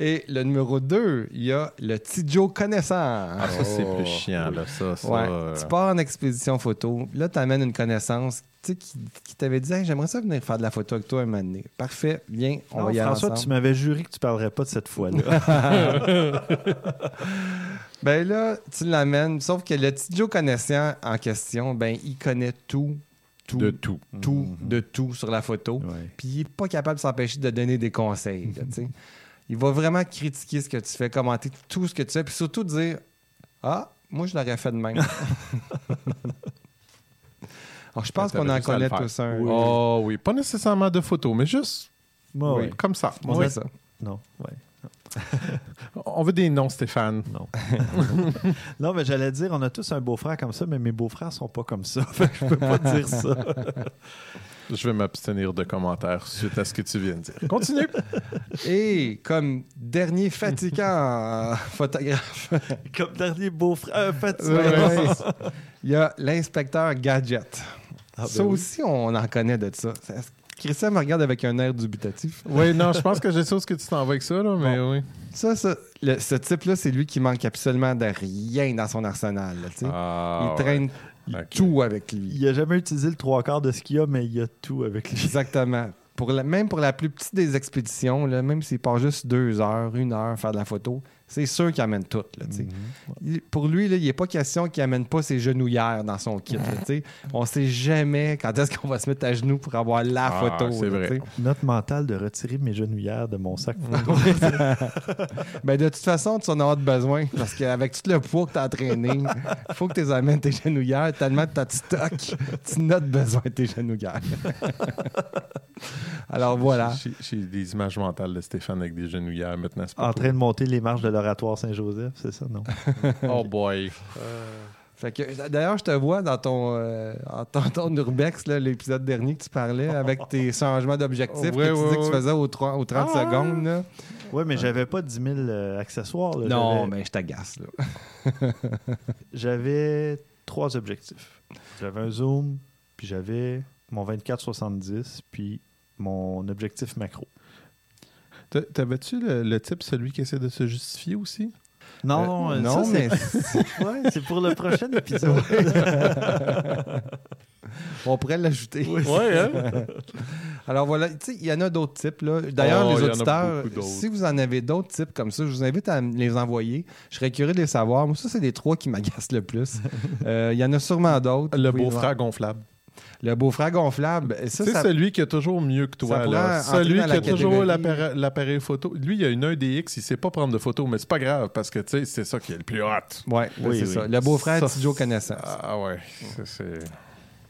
[SPEAKER 6] Et le numéro 2, il y a le petit Joe connaissant.
[SPEAKER 7] Ah, ça, c'est plus chiant, là. Ça, ça.
[SPEAKER 6] Ouais.
[SPEAKER 7] euh,
[SPEAKER 6] Tu pars en expédition photo. Là, tu amènes une connaissance tu sais, qui, qui t'avait dit Hey, J'aimerais ça venir faire de la photo avec toi un moment donné. Parfait, viens, on
[SPEAKER 2] Non,
[SPEAKER 6] va y aller
[SPEAKER 2] François,
[SPEAKER 6] ensemble.
[SPEAKER 2] tu m'avais juré que tu parlerais pas de cette fois-là.
[SPEAKER 6] Ben là, tu l'amènes. Sauf que le petit Joe connaissant en question, ben il connaît tout, tout,
[SPEAKER 7] De tout.
[SPEAKER 6] tout,
[SPEAKER 2] Mhm.
[SPEAKER 6] de tout sur la photo. Puis il n'est pas capable de s'empêcher de donner des conseils. là, tu sais. il va vraiment critiquer ce que tu fais, commenter tout ce que tu fais, puis surtout dire Ah, moi je l'aurais fait de même. Alors je pense qu'on en connaît tous un.
[SPEAKER 7] Oh oui, pas nécessairement de photos, mais juste
[SPEAKER 6] Oui.
[SPEAKER 7] comme ça.
[SPEAKER 6] On
[SPEAKER 7] Oui.
[SPEAKER 6] ça.
[SPEAKER 2] Non, ouais.
[SPEAKER 7] On veut des noms, Stéphane.
[SPEAKER 2] Non. non, mais j'allais dire, on a tous un beau-frère comme ça, mais mes beaux-frères sont pas comme ça. Je peux pas dire ça.
[SPEAKER 7] Je vais m'abstenir de commentaires suite à ce que tu viens de dire. Continue.
[SPEAKER 6] Et comme dernier fatigant photographe,
[SPEAKER 2] Comme dernier beau-frère. euh, fatigué.
[SPEAKER 6] Ouais, il y a l'inspecteur Gadget.
[SPEAKER 2] Ah, ben
[SPEAKER 6] ça
[SPEAKER 2] oui.
[SPEAKER 6] aussi, on en connaît de ça. Christian me regarde avec un air dubitatif.
[SPEAKER 7] Oui, non, je pense que je sais où ce que tu t'en vas avec ça, là, mais oui.
[SPEAKER 6] Ça, ça le- ce type-là, c'est lui qui manque absolument de rien dans son arsenal. là.
[SPEAKER 7] Ah,
[SPEAKER 6] il traîne
[SPEAKER 7] ouais. Ok.
[SPEAKER 6] tout avec lui.
[SPEAKER 2] Il a jamais utilisé le trois quarts de ce qu'il y a, mais il y a tout avec lui.
[SPEAKER 6] Exactement. Pour la- même pour la plus petite des expéditions, là, même s'il part juste deux heures, une heure faire de la photo, c'est sûr qu'il amène tout. Là. Il- pour lui, là, il n'est pas question qu'il amène pas ses genouillères dans son kit. là. On sait jamais quand est-ce qu'on va se mettre à genoux pour avoir la
[SPEAKER 7] Ah,
[SPEAKER 6] photo.
[SPEAKER 7] c'est
[SPEAKER 6] là,
[SPEAKER 7] vrai.
[SPEAKER 2] Note mentale de retirer mes genouillères de mon sac photo.
[SPEAKER 6] Ben, de toute façon, tu en auras besoin parce qu'avec tout le poids que tu as entraîné, il faut que tu les amènes tes genouillères tellement tu as de stock, tu notes besoin de tes genouillères. Alors voilà.
[SPEAKER 7] J'ai- J'ai des images mentales de Stéphane avec des genouillères maintenant. c'est pas
[SPEAKER 2] en train de monter les marches de l'oratoire Saint-Joseph, c'est ça, non?
[SPEAKER 7] Oh boy.
[SPEAKER 6] Que, d'ailleurs, je te vois dans ton, euh, en ton, ton urbex, l'épisode dernier que tu parlais, avec tes changements d'objectifs
[SPEAKER 7] Ouais,
[SPEAKER 6] que tu dis que tu faisais aux, trois- aux 30
[SPEAKER 7] Ah!
[SPEAKER 6] secondes. là.
[SPEAKER 2] Oui, mais j'avais pas 10 000 euh, accessoires. là.
[SPEAKER 6] Non, mais je t'agace. Là.
[SPEAKER 2] J'avais trois objectifs. J'avais un zoom, puis j'avais mon 24-70, puis mon objectif macro.
[SPEAKER 7] T'a- T'avais-tu le, le type, celui qui essaie de se justifier aussi?
[SPEAKER 2] Non,
[SPEAKER 6] Euh,
[SPEAKER 2] euh,
[SPEAKER 6] non,
[SPEAKER 2] ça,
[SPEAKER 6] mais
[SPEAKER 2] c'est ouais, c'est pour le prochain épisode.
[SPEAKER 6] on pourrait l'ajouter.
[SPEAKER 7] Ouais, hein?
[SPEAKER 6] Alors voilà, tu sais, il y en a d'autres types. D'ailleurs,
[SPEAKER 7] Oh,
[SPEAKER 6] les auditeurs, si vous en avez d'autres types comme ça, je vous invite à les envoyer. Je serais curieux de les savoir. Moi, ça, c'est les trois qui m'agacent le plus. Euh, Il y en a sûrement d'autres.
[SPEAKER 7] Le beau-frère gonflable.
[SPEAKER 6] Le beau-frère gonflable. Ça,
[SPEAKER 7] C'est
[SPEAKER 6] ça-
[SPEAKER 7] celui qui a toujours mieux que toi. là. Celui qui a toujours
[SPEAKER 6] catégorie-
[SPEAKER 7] l'appareil l'appareil photo. Lui, il a une 1DX, il sait pas prendre de photos, mais c'est pas grave parce que tu sais, c'est ça qui est le plus hot.
[SPEAKER 6] Ouais,
[SPEAKER 2] Oui,
[SPEAKER 6] c'est
[SPEAKER 2] oui.
[SPEAKER 6] ça. Le beau-frère Joe Connaissance.
[SPEAKER 7] Ah ouais. c'est-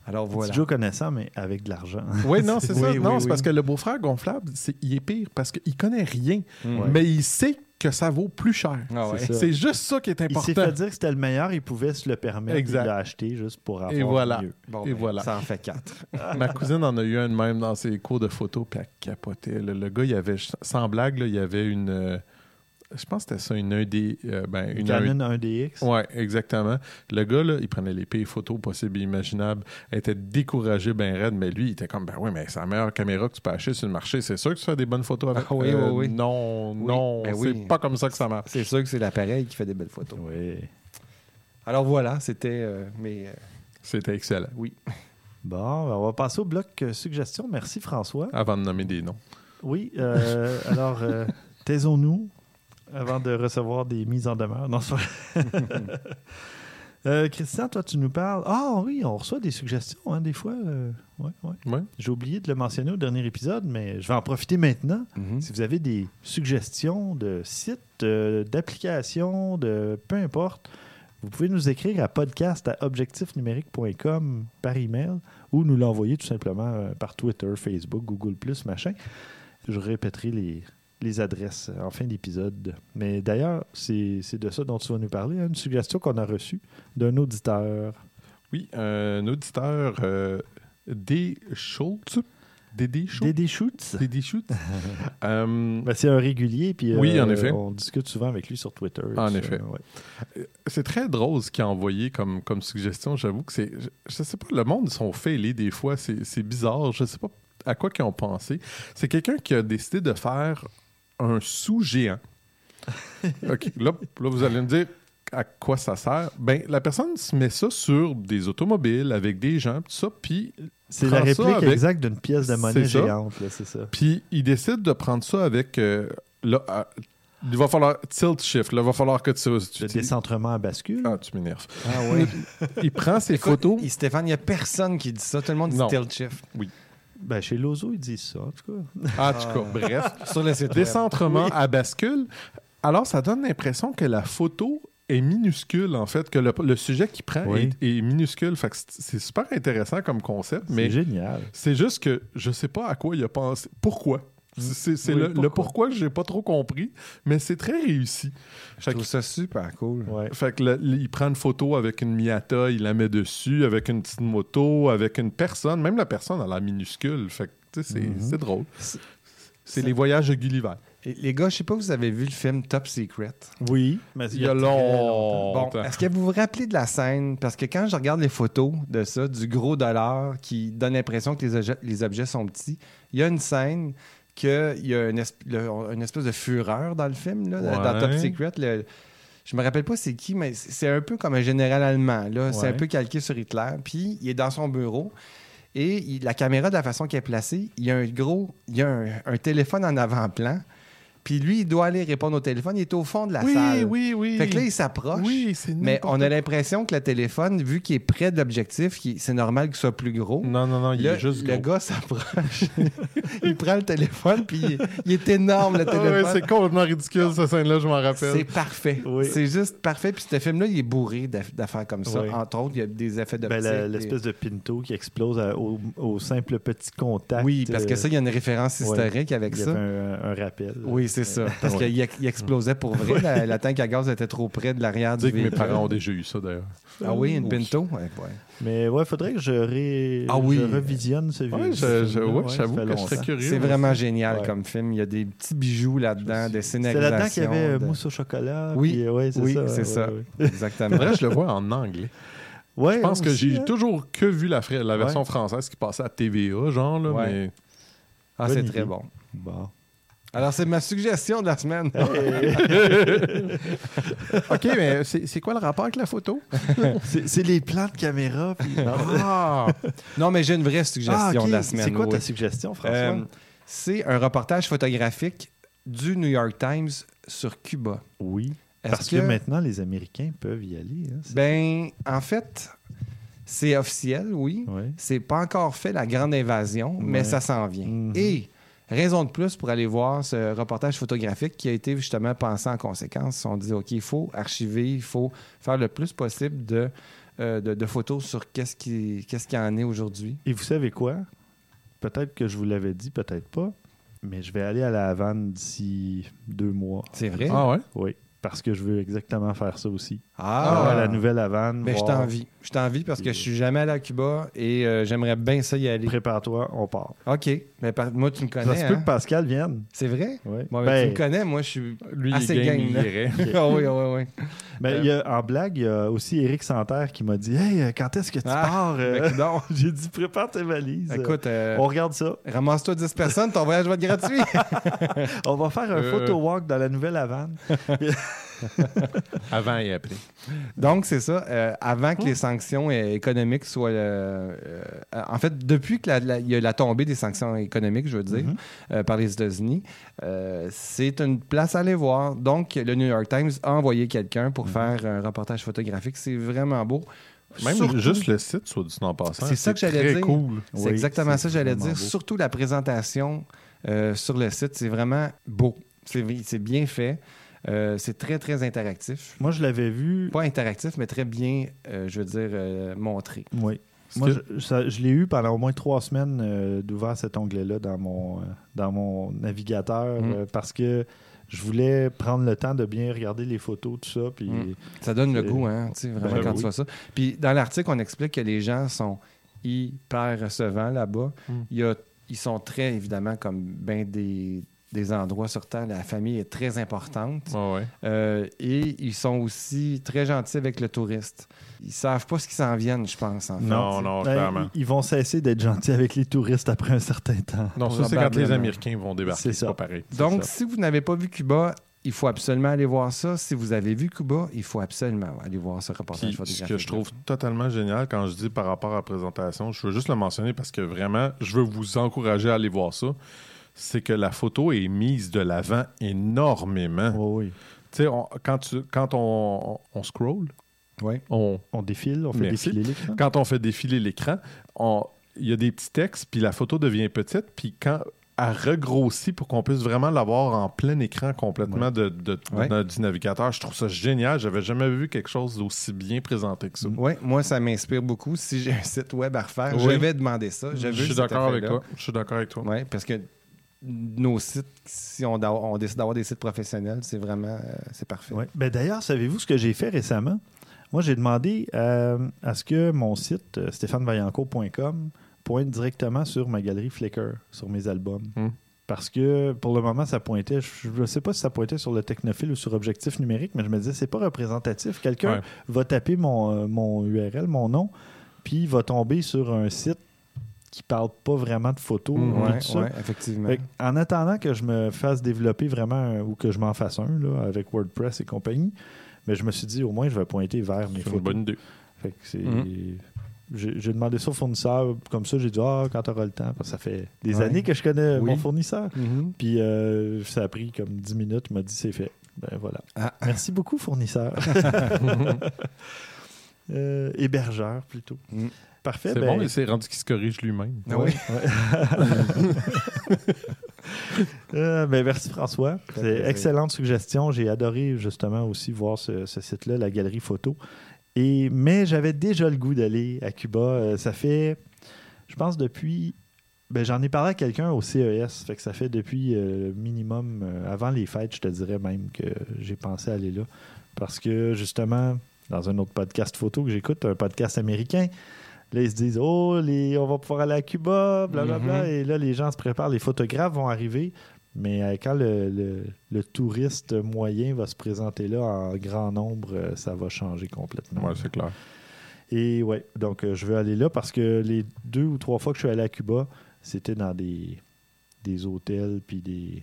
[SPEAKER 6] Alors voilà.
[SPEAKER 2] Connaissant, mais avec de l'argent.
[SPEAKER 7] Oui, non, c'est ça.
[SPEAKER 6] Oui,
[SPEAKER 7] non,
[SPEAKER 6] oui,
[SPEAKER 7] c'est
[SPEAKER 6] oui.
[SPEAKER 7] parce que le beau-frère gonflable, il est pire parce qu'il connaît rien,
[SPEAKER 6] Mm.
[SPEAKER 7] mais il sait que ça vaut plus cher.
[SPEAKER 6] Ah ouais.
[SPEAKER 2] C'est
[SPEAKER 7] juste ça qui est
[SPEAKER 2] Il s'est
[SPEAKER 7] important.
[SPEAKER 2] fait dire que c'était le meilleur, il pouvait se le permettre.
[SPEAKER 7] Exact.
[SPEAKER 2] Il l'a acheté juste pour avoir
[SPEAKER 7] Et voilà.
[SPEAKER 2] mieux.
[SPEAKER 6] Bon,
[SPEAKER 7] Et
[SPEAKER 6] ben,
[SPEAKER 7] voilà.
[SPEAKER 6] Ça en fait quatre.
[SPEAKER 7] Ma cousine en a eu un de même dans ses cours de photo, puis elle capotait. Le gars, il avait, sans blague, là, il y avait une. euh, je pense que c'était ça, une 1D. euh, ben,
[SPEAKER 2] Une
[SPEAKER 7] une
[SPEAKER 2] Canon 1DX.
[SPEAKER 7] Ouais, exactement. Le gars, là, il prenait les pires photos possibles et imaginables. Il était découragé, ben raide, mais lui, il était comme, ben oui, mais c'est la meilleure caméra que tu peux acheter sur le marché. C'est sûr que tu fais des bonnes photos avec.
[SPEAKER 6] Ah oui,
[SPEAKER 7] Euh,
[SPEAKER 6] oui, oui.
[SPEAKER 7] Non,
[SPEAKER 6] Oui,
[SPEAKER 7] non,
[SPEAKER 6] ben
[SPEAKER 7] c'est
[SPEAKER 6] oui.
[SPEAKER 7] pas comme ça que ça marche.
[SPEAKER 6] C'est sûr que c'est l'appareil qui fait des belles photos.
[SPEAKER 2] Oui.
[SPEAKER 6] Alors voilà, c'était euh, mes. euh,
[SPEAKER 7] C'était excellent.
[SPEAKER 6] oui.
[SPEAKER 2] Bon, ben, on va passer au bloc suggestions. Merci François.
[SPEAKER 7] Avant de nommer des noms.
[SPEAKER 2] Oui, euh, alors, euh, taisons-nous avant de recevoir des mises en demeure. Non. Euh, Christian, toi, tu nous parles. Ah oui, on reçoit des suggestions, hein, des fois. euh, ouais, ouais.
[SPEAKER 7] Ouais.
[SPEAKER 2] J'ai oublié de le mentionner au dernier épisode, mais je vais en profiter maintenant.
[SPEAKER 6] Mhm.
[SPEAKER 2] Si vous avez des suggestions de sites, euh, d'applications, de peu importe, vous pouvez nous écrire à podcast à objectifnumérique.com par email ou nous l'envoyer tout simplement euh, par Twitter, Facebook, Google, machin. Je répéterai les, les adresses en fin d'épisode. Mais d'ailleurs, c'est c'est de ça dont tu vas nous parler, hein, une suggestion qu'on a reçue d'un auditeur.
[SPEAKER 7] Oui, un auditeur, euh, D. Schultz. Dédé Schultz.
[SPEAKER 2] Dédé Schutz.
[SPEAKER 7] Dédé Schultz. Euh,
[SPEAKER 2] Ben, c'est un régulier, puis
[SPEAKER 7] Oui,
[SPEAKER 2] euh,
[SPEAKER 7] en effet.
[SPEAKER 2] on discute souvent avec lui sur Twitter.
[SPEAKER 7] En
[SPEAKER 2] ça,
[SPEAKER 7] effet.
[SPEAKER 2] ouais.
[SPEAKER 7] C'est très drôle ce qu'il a envoyé comme, comme suggestion. J'avoue que c'est. Je, je sais pas, le monde, ils sont fêlés des fois. C'est c'est bizarre. Je sais pas à quoi qu'ils ont pensé. C'est quelqu'un qui a décidé de faire un sous-géant. OK. Là, là, vous allez me dire à quoi ça sert. Ben, la personne se met ça sur des automobiles avec des gens, tout ça, puis
[SPEAKER 2] C'est la réplique
[SPEAKER 7] avec-
[SPEAKER 2] exacte d'une pièce de monnaie géante, là, c'est ça.
[SPEAKER 7] Puis il décide de prendre ça avec. euh, là, euh, il va falloir tilt shift. Là, il va falloir que tu. tu-
[SPEAKER 2] Le
[SPEAKER 7] tu-
[SPEAKER 2] décentrement à bascule.
[SPEAKER 7] ah, tu m'énerves.
[SPEAKER 6] Ah oui.
[SPEAKER 7] Il prend ses
[SPEAKER 6] Écoute,
[SPEAKER 7] photos.
[SPEAKER 6] Stéphane, il n'y a personne qui dit ça. Tout le monde dit
[SPEAKER 7] Non.
[SPEAKER 6] tilt shift.
[SPEAKER 2] Ben, chez Lozo, ils disent ça, en tout cas.
[SPEAKER 7] Ah, en tout cas, bref.
[SPEAKER 6] Sur le site web.
[SPEAKER 7] Décentrement à bascule. Alors, ça donne l'impression que la photo est minuscule, en fait, que le, le sujet qu'il prend
[SPEAKER 2] Oui.
[SPEAKER 7] est, est minuscule. Fait que c'est- c'est super intéressant comme concept,
[SPEAKER 2] C'est
[SPEAKER 7] mais
[SPEAKER 2] génial.
[SPEAKER 7] c'est juste que je sais pas à quoi il a pensé. Pourquoi? C'est c'est
[SPEAKER 2] Oui,
[SPEAKER 7] le, le
[SPEAKER 2] pourquoi?
[SPEAKER 7] pourquoi que j'ai pas trop compris, mais c'est très réussi.
[SPEAKER 6] Je
[SPEAKER 7] Fait
[SPEAKER 6] trouve
[SPEAKER 7] que,
[SPEAKER 6] ça super cool.
[SPEAKER 2] Ouais.
[SPEAKER 7] fait que le- il prend une photo avec une Miata, il la met dessus, avec une petite moto, avec une personne. Même la personne, elle a minuscule. Fait que, tu sais, c'est c'est drôle.
[SPEAKER 6] C'est-
[SPEAKER 7] C'est les voyages de Gulliver.
[SPEAKER 6] Et les gars, je sais pas si vous avez vu le film Top Secret.
[SPEAKER 2] Oui, mais
[SPEAKER 7] Il y a longtemps.
[SPEAKER 6] Bon, est-ce que vous vous rappelez de la scène? Parce que quand je regarde les photos de ça, du gros dollar qui donne l'impression que les, objets- les objets sont petits, il y a une scène qu'il y a une, esp- le- une espèce de fureur dans le film, là, dans. Top Secret. Le- je me rappelle pas c'est qui, mais c'est un peu comme un général allemand. C'est un peu calqué sur Hitler. Puis il est dans son bureau. Et il- la caméra, de la façon qu'elle est placée, il y a un gros, il y a un, un téléphone en avant-plan. Puis lui, il doit aller répondre au téléphone. Il est au fond de la
[SPEAKER 7] oui,
[SPEAKER 6] salle.
[SPEAKER 7] oui, oui.
[SPEAKER 6] Fait que là, il s'approche.
[SPEAKER 7] Oui, c'est
[SPEAKER 6] Mais on a l'impression que le téléphone, vu qu'il est près de l'objectif, c'est normal qu'il soit plus gros.
[SPEAKER 7] Non, non, non, il
[SPEAKER 6] Là,
[SPEAKER 7] est juste
[SPEAKER 6] le
[SPEAKER 7] gros.
[SPEAKER 6] gars s'approche. il prend le téléphone, puis il, il est énorme, le
[SPEAKER 7] Ah ouais,
[SPEAKER 6] téléphone.
[SPEAKER 7] c'est complètement ridicule, cette scène-là, je m'en rappelle.
[SPEAKER 6] c'est parfait.
[SPEAKER 2] Oui.
[SPEAKER 6] C'est juste parfait. Puis ce film-là, il est bourré d'aff- d'affaires comme ça.
[SPEAKER 2] Oui.
[SPEAKER 6] Entre autres, il y a des effets de
[SPEAKER 2] Ben, la- L'espèce de Pinto qui explose à- au, au simple petit contact.
[SPEAKER 6] Oui, parce que
[SPEAKER 2] euh,
[SPEAKER 6] ça, il y a une référence historique avec
[SPEAKER 2] il y
[SPEAKER 6] ça.
[SPEAKER 2] avait un, un rappel.
[SPEAKER 6] Oui, c'est ça. Parce
[SPEAKER 2] Ouais.
[SPEAKER 6] qu'il ex- il explosait pour vrai. La, la tank à gaz était trop près de l'arrière du
[SPEAKER 7] Dis que mes
[SPEAKER 6] véhicule.
[SPEAKER 7] parents ont déjà eu ça, d'ailleurs.
[SPEAKER 6] Ah oui, une. Pinto? Ouais, ouais.
[SPEAKER 2] Mais ouais, faudrait que je, ré...
[SPEAKER 6] Ah oui.
[SPEAKER 2] je revisionne ce
[SPEAKER 7] Ouais, je- je- ouais,
[SPEAKER 2] ça
[SPEAKER 7] j'avoue que je serais curieux.
[SPEAKER 6] C'est vraiment génial
[SPEAKER 2] Ouais.
[SPEAKER 6] comme film. Il y a des petits bijoux là-dedans, des
[SPEAKER 2] C'est
[SPEAKER 6] scénarisations.
[SPEAKER 2] là-dedans qu'il y avait
[SPEAKER 6] de-
[SPEAKER 2] mousse au chocolat.
[SPEAKER 7] Oui.
[SPEAKER 2] puis, euh, ouais, c'est
[SPEAKER 6] Oui,
[SPEAKER 2] ça.
[SPEAKER 6] c'est
[SPEAKER 2] ouais,
[SPEAKER 6] ça.
[SPEAKER 2] ouais.
[SPEAKER 6] Exactement.
[SPEAKER 7] Vrai, je le vois en anglais.
[SPEAKER 2] Ouais,
[SPEAKER 7] Je pense que j'ai
[SPEAKER 2] hein.
[SPEAKER 7] toujours que vu la, fra- la version
[SPEAKER 2] Ouais.
[SPEAKER 7] française qui passait à TVA, genre, là,
[SPEAKER 6] Ouais.
[SPEAKER 7] mais...
[SPEAKER 6] Ah, c'est très bon.
[SPEAKER 2] Bon.
[SPEAKER 6] Alors, c'est ma suggestion de la semaine.
[SPEAKER 7] OK, mais c'est quoi le rapport avec la photo?
[SPEAKER 2] C'est les plans de caméra. puis-
[SPEAKER 7] Ah!
[SPEAKER 6] non, mais j'ai une vraie suggestion
[SPEAKER 2] Ah,
[SPEAKER 6] de la semaine.
[SPEAKER 2] C'est quoi ta suggestion, François?
[SPEAKER 6] Euh, c'est un reportage photographique du New York Times sur Cuba.
[SPEAKER 2] oui.
[SPEAKER 6] Est-ce
[SPEAKER 2] Parce que... maintenant, les Américains peuvent y aller. hein,
[SPEAKER 6] Ben, en fait, c'est officiel, oui.
[SPEAKER 2] Ouais.
[SPEAKER 6] C'est pas encore fait la grande invasion, mais ça s'en vient.
[SPEAKER 2] Mhm.
[SPEAKER 6] Et raison de plus pour aller voir ce reportage photographique qui a été justement pensé en conséquence. On dit, OK, il faut archiver, il faut faire le plus possible de, euh, de, de photos sur qu'est-ce qui, qu'est-ce qui en est aujourd'hui.
[SPEAKER 2] Et vous savez quoi? Peut-être que je vous l'avais dit, peut-être pas. Mais je vais aller à la Havane d'ici deux mois.
[SPEAKER 6] C'est vrai?
[SPEAKER 7] Ah ouais?
[SPEAKER 2] Oui. Parce que je veux exactement faire ça aussi.
[SPEAKER 6] Ah,
[SPEAKER 2] la nouvelle Havane.
[SPEAKER 6] Mais je
[SPEAKER 2] voir-
[SPEAKER 6] t'envie. Je t'envie parce que je suis jamais allé à Cuba et euh, j'aimerais bien ça y aller.
[SPEAKER 2] Prépare-toi, on part.
[SPEAKER 6] OK. Mais par- moi, tu me
[SPEAKER 2] Ça
[SPEAKER 6] connais.
[SPEAKER 2] se peut
[SPEAKER 6] hein?
[SPEAKER 2] que Pascal vienne.
[SPEAKER 6] C'est vrai? Bon, ben,
[SPEAKER 2] Ben,
[SPEAKER 6] tu me connais, moi, je suis
[SPEAKER 7] Lui,
[SPEAKER 6] assez
[SPEAKER 7] il
[SPEAKER 6] là.
[SPEAKER 7] irait.
[SPEAKER 6] Ah oui, oui, oui.
[SPEAKER 2] Ben, il y a- en blague, il y a aussi Eric Santerre qui m'a dit Hey, euh, quand est-ce que tu
[SPEAKER 6] Ah,
[SPEAKER 2] pars Euh,
[SPEAKER 6] ben.
[SPEAKER 2] J'ai dit Prépare tes valises.
[SPEAKER 6] Écoute, euh,
[SPEAKER 2] on regarde ça.
[SPEAKER 6] ramasse-toi 10 personnes, ton voyage va être gratuit.
[SPEAKER 2] On va faire un photo walk dans la nouvelle Havane.
[SPEAKER 7] Avant et après.
[SPEAKER 6] Donc, c'est ça. euh, avant que les sanctions économiques soient. euh, euh, en fait, depuis qu'il y a la tombée des sanctions économiques, je veux dire,
[SPEAKER 2] Mhm.
[SPEAKER 6] euh, par les États-Unis, c'est une place à aller voir. Donc, le New York Times a envoyé quelqu'un pour faire un reportage photographique. C'est vraiment beau.
[SPEAKER 7] Même
[SPEAKER 6] Surtout-
[SPEAKER 7] juste le site, soit dit en passant.
[SPEAKER 6] C'est ça que j'allais dire.
[SPEAKER 7] cool.
[SPEAKER 6] C'est
[SPEAKER 2] Oui,
[SPEAKER 6] exactement ça que j'allais dire.
[SPEAKER 2] beau.
[SPEAKER 6] Surtout la présentation sur le site, c'est vraiment beau. C'est bien fait. Euh, c'est très, très interactif.
[SPEAKER 2] Moi, je l'avais vu.
[SPEAKER 6] Pas interactif, mais très bien, euh, je veux dire, euh, montré.
[SPEAKER 2] Oui. Moi,
[SPEAKER 7] que-
[SPEAKER 2] je, ça- je l'ai eu pendant au moins trois semaines euh, d'ouvert cet onglet-là dans mon, dans mon navigateur
[SPEAKER 6] Mm.
[SPEAKER 2] euh, parce que je voulais prendre le temps de bien regarder les photos, tout ça. Puis
[SPEAKER 6] Mm. Ça donne le goût, hein, tu sais, vraiment,
[SPEAKER 2] Ben
[SPEAKER 6] quand
[SPEAKER 2] oui.
[SPEAKER 6] tu vois ça. Puis dans l'article, on explique que les gens sont hyper recevants là-bas.
[SPEAKER 7] Mm.
[SPEAKER 6] Il y a- ils sont très, évidemment, comme ben des, des endroits sur Terre, la famille est très importante.
[SPEAKER 7] Ouais.
[SPEAKER 6] Euh, et ils sont aussi très gentils avec le touriste. Ils savent pas ce qu'ils s'en viennent, je pense. En fait.
[SPEAKER 7] Non, non,
[SPEAKER 2] Ben,
[SPEAKER 7] clairement.
[SPEAKER 2] ils, vont cesser d'être gentils avec les touristes après un certain temps.
[SPEAKER 7] Non, ça, c'est quand les. Américains vont débarquer.
[SPEAKER 2] C'est
[SPEAKER 7] pas pareil.
[SPEAKER 6] Donc,
[SPEAKER 2] ça.
[SPEAKER 6] si vous n'avez pas vu Cuba, il faut absolument aller voir ça. Si vous avez vu Cuba, il faut absolument aller voir ce reportage
[SPEAKER 7] Puis,
[SPEAKER 6] photographique.
[SPEAKER 7] ce que je trouve totalement génial quand je dis par rapport à la présentation, je veux juste le mentionner parce que vraiment, je veux vous encourager à aller voir ça. C'est que la photo est mise de l'avant énormément.
[SPEAKER 2] Oui, oui.
[SPEAKER 7] Tu sais, on- quand, tu, quand on, on scroll, on,
[SPEAKER 2] On défile, on fait
[SPEAKER 7] Merci.
[SPEAKER 2] défiler l'écran.
[SPEAKER 7] quand on fait défiler l'écran, il y a des petits textes, puis la photo devient petite, puis quand elle regrossit pour qu'on puisse vraiment l'avoir en plein écran complètement de, de-
[SPEAKER 6] Ouais.
[SPEAKER 7] de- du navigateur, je trouve ça génial. J'avais jamais vu quelque chose d'aussi bien présenté que ça.
[SPEAKER 6] Oui, moi, ça m'inspire beaucoup. Si j'ai un site web à refaire,
[SPEAKER 7] Oui.
[SPEAKER 6] je vais demander ça. Je,
[SPEAKER 7] suis d'accord avec toi. Je suis d'accord avec toi.
[SPEAKER 6] Oui, parce que nos sites, si on, décide d'avoir des sites professionnels, c'est vraiment euh, c'est parfait.
[SPEAKER 2] Ouais. Ben, D'ailleurs, savez-vous ce que j'ai fait récemment? Moi, j'ai demandé euh, à ce que mon site, euh, stéphanevaillancourt.com, pointe directement sur ma galerie Flickr, sur mes albums.
[SPEAKER 7] Hmm.
[SPEAKER 2] Parce que pour le moment, ça pointait, je ne sais pas si ça pointait sur le technophile ou sur objectif numérique, mais je me disais, c'est pas représentatif. Quelqu'un
[SPEAKER 7] Ouais.
[SPEAKER 2] va taper mon, euh, mon URL, mon nom, puis il va tomber sur un site qui parle pas vraiment de photos. Et
[SPEAKER 6] Ouais,
[SPEAKER 2] tout ça.
[SPEAKER 6] ouais, effectivement.
[SPEAKER 2] Fait en attendant que je me fasse développer vraiment un- ou que je m'en fasse un là, avec WordPress et compagnie, mais je me suis dit au moins je vais pointer vers mes
[SPEAKER 7] C'est une
[SPEAKER 2] photos.
[SPEAKER 7] bonne idée.
[SPEAKER 2] Fait que c'est-
[SPEAKER 6] Mhm.
[SPEAKER 2] J'ai demandé ça au fournisseur, comme ça j'ai dit ah quand tu auras le temps, parce que ça fait des
[SPEAKER 6] Ouais.
[SPEAKER 2] années que je connais
[SPEAKER 6] Oui.
[SPEAKER 2] mon fournisseur.
[SPEAKER 6] Mhm.
[SPEAKER 2] Puis euh, ça a pris comme 10 minutes, il m'a dit c'est fait. Ben voilà.
[SPEAKER 6] Ah.
[SPEAKER 2] Merci beaucoup fournisseur. Euh, hébergeur plutôt. Parfait.
[SPEAKER 7] C'est
[SPEAKER 2] ben-
[SPEAKER 7] bon, mais c'est rendu qu'il se corrige lui-même.
[SPEAKER 6] Ah oui.
[SPEAKER 2] Euh, ben, merci François. C'est excellente suggestion. J'ai adoré justement aussi voir ce, ce site-là, la galerie photo. Et, mais j'avais déjà le goût d'aller à Cuba. Euh, ça fait, je pense, depuis. Ben, J'en ai parlé à quelqu'un au CES. Fait que ça fait depuis euh, minimum, euh, avant les fêtes, je te dirais même que j'ai pensé aller là. Parce que justement, dans un autre podcast photo que j'écoute, un podcast américain, Là, ils se disent Oh, les, on va pouvoir aller à Cuba, blablabla.
[SPEAKER 6] Mhm.
[SPEAKER 2] Et là, les gens se préparent, les photographes vont arriver. Mais euh, quand le, le- le touriste moyen va se présenter là en grand nombre, euh, ça va changer complètement.
[SPEAKER 7] Ouais, c'est clair.
[SPEAKER 2] Et ouais, donc euh, je veux aller là parce que les deux ou trois fois que je suis allé à Cuba, c'était dans des, des hôtels, puis des.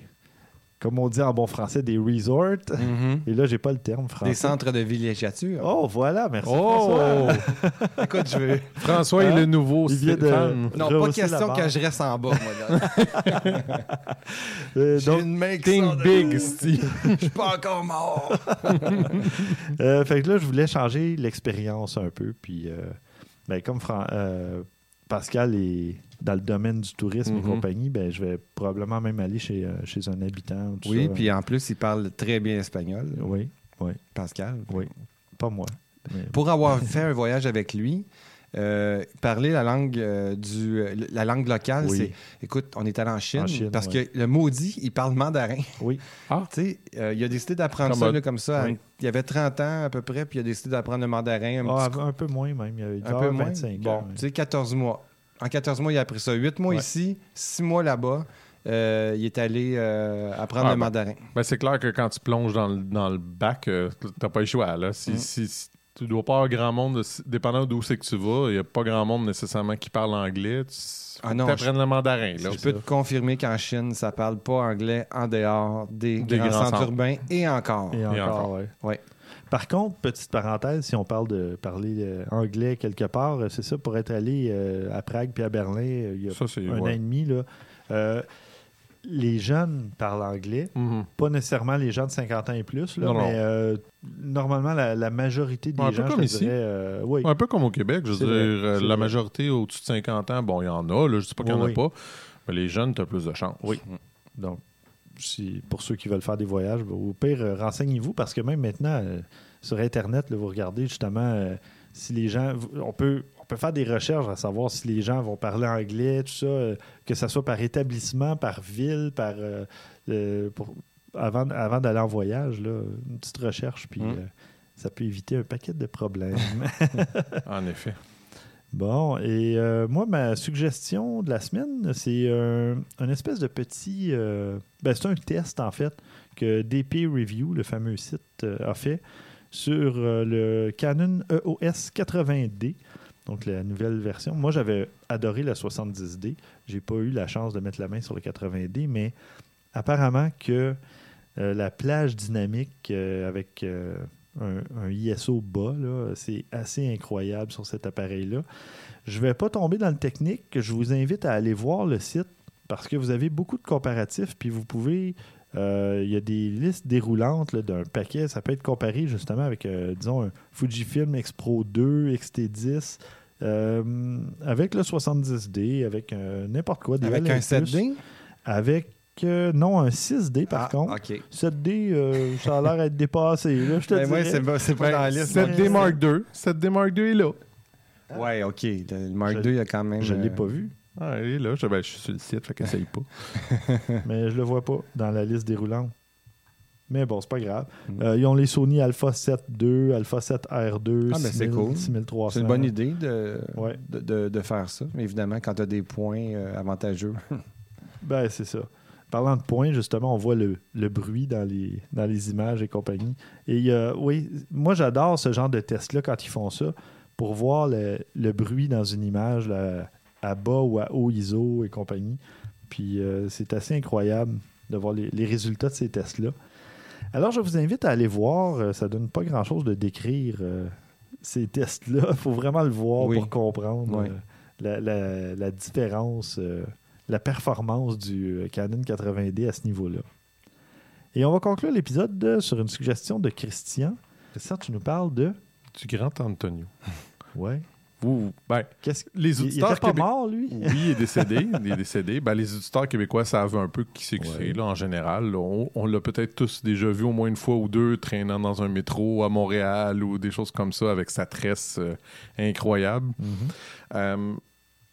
[SPEAKER 2] Comme on dit en bon français, des resorts.
[SPEAKER 6] Mhm.
[SPEAKER 2] Et là, j'ai pas le terme français.
[SPEAKER 6] Des centres de villégiature.
[SPEAKER 2] Oh, voilà, merci.
[SPEAKER 7] Oh!
[SPEAKER 2] François.
[SPEAKER 6] Écoute, je veux.
[SPEAKER 7] François est
[SPEAKER 2] Hein?
[SPEAKER 7] le nouveau
[SPEAKER 2] Il vient de-.
[SPEAKER 6] Non, pas question que je reste en bas, moi.
[SPEAKER 2] Euh, donc,
[SPEAKER 6] une main qui
[SPEAKER 7] Think big, Steve.
[SPEAKER 6] Je suis pas encore mort.
[SPEAKER 2] Euh, fait que là, je voulais changer l'expérience un peu. Puis, euh, ben, comme Fran- euh, Pascal est dans le domaine du tourisme et
[SPEAKER 7] Mhm.
[SPEAKER 2] compagnie, ben, je vais probablement même aller chez, euh, chez un habitant. tout
[SPEAKER 6] Oui, puis en plus, il parle très bien espagnol,
[SPEAKER 2] Oui,
[SPEAKER 6] Pascal.
[SPEAKER 2] oui. Pas moi. mais-
[SPEAKER 6] Pour avoir fait un voyage avec lui, euh, parler la langue euh, du la langue locale,
[SPEAKER 2] Oui.
[SPEAKER 6] c'est écoute, on est allé en Chine,
[SPEAKER 2] En Chine,
[SPEAKER 6] parce
[SPEAKER 2] ouais.
[SPEAKER 6] que le maudit, il parle mandarin.
[SPEAKER 2] Oui.
[SPEAKER 7] Ah.
[SPEAKER 6] Tu sais, euh, il a décidé d'apprendre ça là, comme ça. à-
[SPEAKER 2] Oui.
[SPEAKER 6] Il avait 30 ans à peu près, puis il a décidé d'apprendre le mandarin un,
[SPEAKER 2] Ah,
[SPEAKER 6] petit
[SPEAKER 2] un peu moins même. Il y a, il doit
[SPEAKER 6] un peu moins?
[SPEAKER 2] 25
[SPEAKER 6] Bon, tu sais, 14 mois. En 14 mois, il a appris ça. 8 mois
[SPEAKER 2] Ouais.
[SPEAKER 6] ici, 6 mois là-bas. Euh, il est allé euh, apprendre
[SPEAKER 7] Ah,
[SPEAKER 6] le
[SPEAKER 7] ben.
[SPEAKER 6] mandarin.
[SPEAKER 7] Ben, c'est clair que quand tu plonges dans le, dans le bac, euh, t'as pas le choix. Là. Si,
[SPEAKER 6] Mm.
[SPEAKER 7] si- si- tu dois pas avoir grand monde, de- dépendant d'où c'est que tu vas, il n'y a pas grand monde nécessairement qui parle anglais. Tu
[SPEAKER 6] Ah non,
[SPEAKER 7] apprennes le mandarin. Là,
[SPEAKER 6] je peux te confirmer qu'en Chine, ça parle pas anglais en dehors des,
[SPEAKER 7] Des
[SPEAKER 6] grands,
[SPEAKER 7] grands
[SPEAKER 6] centres
[SPEAKER 7] centres.
[SPEAKER 6] urbains et encore.
[SPEAKER 2] Et encore,
[SPEAKER 7] encore.
[SPEAKER 2] ouais.
[SPEAKER 6] Ouais.
[SPEAKER 2] Par contre, petite parenthèse, si on parle de parler euh, anglais quelque part, euh, c'est ça, pour être allé euh, à Prague puis à Berlin euh, il y a
[SPEAKER 7] Ça, c'est.
[SPEAKER 2] un an et demi, là, euh, les jeunes parlent anglais.
[SPEAKER 7] Mhm.
[SPEAKER 2] Pas nécessairement les gens de 50 ans et plus, là,
[SPEAKER 7] Non, non.
[SPEAKER 2] mais euh, normalement, la, la majorité des
[SPEAKER 7] Un peu
[SPEAKER 2] gens,
[SPEAKER 7] comme
[SPEAKER 2] je te
[SPEAKER 7] ici.
[SPEAKER 2] dirais, euh, oui.
[SPEAKER 7] Un peu comme au Québec, je veux dire,
[SPEAKER 2] vrai,
[SPEAKER 7] euh, la
[SPEAKER 2] vrai.
[SPEAKER 7] majorité au-dessus de 50 ans, bon, il y en a, là, je dis pas qu'il n'y en a
[SPEAKER 2] Oui,
[SPEAKER 7] pas, mais les jeunes, tu as plus de chance.
[SPEAKER 2] Oui. Donc, si, pour ceux qui veulent faire des voyages, ben, au pire, euh, renseignez-vous parce que même maintenant, sur Internet, là, vous regardez justement si les gens. On peut, on peut faire des recherches à savoir si les gens vont parler anglais, tout ça, euh, que ce soit par établissement, par ville, par. euh, euh, pour- avant avant d'aller en voyage, là, une petite recherche, puis
[SPEAKER 6] Mm.
[SPEAKER 2] ça peut éviter un paquet de problèmes.
[SPEAKER 7] En effet.
[SPEAKER 2] Bon, et moi, ma suggestion de la semaine, c'est un, espèce de petit. ben, c'est un test, en fait, que DP Review, le fameux site, a fait sur le Canon EOS 80D, donc la nouvelle version. Moi, j'avais adoré la 70D. J'ai pas eu la chance de mettre la main sur le 80D, mais apparemment que euh, la plage dynamique euh, avec euh, un, un ISO bas, c'est assez incroyable sur cet appareil-là. Je vais pas tomber dans le technique. Je vous invite à aller voir le site parce que vous avez beaucoup de comparatifs, puis vous pouvez. Euh, Il y a des listes déroulantes d'un paquet. Ça peut être comparé justement avec, euh, disons, un Fujifilm X-Pro 2, XT10, euh, avec le 70D, avec euh, n'importe quoi. Des
[SPEAKER 6] Avec un
[SPEAKER 2] LR+,
[SPEAKER 6] 7D?
[SPEAKER 2] Avec, euh, non, un 6D par
[SPEAKER 6] Ah,
[SPEAKER 2] contre.
[SPEAKER 6] OK.
[SPEAKER 2] 7D, euh, ça a l'air d'être dépassé. Là, je te
[SPEAKER 6] Ben, c'est pas, pas dans la liste.
[SPEAKER 7] 7D Mark II. 7D Mark II est là.
[SPEAKER 6] Ouais, OK. Le, Mark
[SPEAKER 2] Je-
[SPEAKER 6] II, il y a quand même.
[SPEAKER 2] Je ne l'ai pas vu.
[SPEAKER 7] Ah, il est là. Je, ben, je suis sur le site, fait qu'essaye pas.
[SPEAKER 2] mais je le vois pas dans la liste déroulante. Mais bon, c'est pas grave.
[SPEAKER 6] Mm.
[SPEAKER 2] Euh, ils ont les Sony Alpha 7 II, Alpha 7 R2,
[SPEAKER 6] Ah, mais c'est
[SPEAKER 2] 6000,
[SPEAKER 6] cool.
[SPEAKER 2] 6300.
[SPEAKER 6] C'est une bonne idée de,
[SPEAKER 2] Ouais.
[SPEAKER 6] de, de- de faire ça. Mais évidemment, quand tu as des points euh, avantageux.
[SPEAKER 2] Ben, c'est ça. Parlant de points, justement, on voit le, le bruit dans les, dans les images et compagnie. Et euh, oui, moi, j'adore ce genre de test-là quand ils font ça pour voir le, le bruit dans une image à bas ou à haut ISO et compagnie. Puis euh, c'est assez incroyable de voir les, les résultats de ces tests-là. Alors, je vous invite à aller voir. Euh, Ça donne pas grand-chose de décrire euh, ces tests-là. Il faut vraiment le voir
[SPEAKER 6] Oui.
[SPEAKER 2] pour comprendre
[SPEAKER 6] Oui.
[SPEAKER 2] euh, la, la- la différence, euh, la performance du Canon 80D à ce niveau-là. Et on va conclure l'épisode sur une suggestion de Christian. Ça, tu nous parles de.
[SPEAKER 7] Du grand Antonio.
[SPEAKER 2] Ouais.
[SPEAKER 7] Ben,
[SPEAKER 2] Qu'est-ce
[SPEAKER 7] les
[SPEAKER 2] il, il
[SPEAKER 7] auditeurs
[SPEAKER 2] était pas
[SPEAKER 7] québé-
[SPEAKER 2] mort, lui?
[SPEAKER 7] Oui, il est décédé. il est décédé. Ben, les auditeurs québécois savent un peu qui c'est que
[SPEAKER 2] Ouais.
[SPEAKER 7] c'est, là, en général. là. On, on l'a peut-être tous déjà vu au moins une fois ou deux traînant dans un métro à Montréal ou des choses comme ça avec sa tresse euh, incroyable.
[SPEAKER 2] Mhm.
[SPEAKER 7] Euh,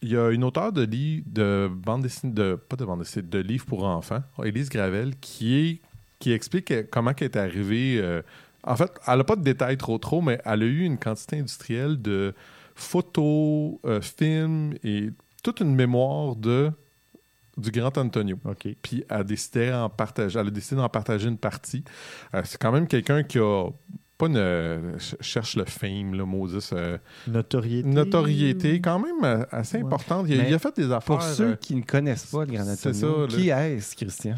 [SPEAKER 7] il y a une auteure de livres, de bande dessinée, de, pas de bande dessinée, de livres pour enfants, Élise Gravel, qui, est, qui explique comment elle est arrivée. euh, en fait, elle n'a pas de détails trop trop, mais elle a eu une quantité industrielle de photos, euh, films et toute une mémoire de du grand Antonio. Puis elle, a décidé en partager, elle a décidé d'en partager une partie. Euh, c'est quand même quelqu'un qui a pas une, euh, ch- cherche le fame, le Moses. euh,
[SPEAKER 2] Notoriété.
[SPEAKER 7] notoriété quand même assez
[SPEAKER 2] Ouais.
[SPEAKER 7] importante. Il a,
[SPEAKER 6] Mais
[SPEAKER 7] il a fait des affaires.
[SPEAKER 6] Pour ceux
[SPEAKER 7] euh,
[SPEAKER 6] qui ne connaissent pas le Grand Antonio,
[SPEAKER 7] ça,
[SPEAKER 6] qui est-ce, Christian?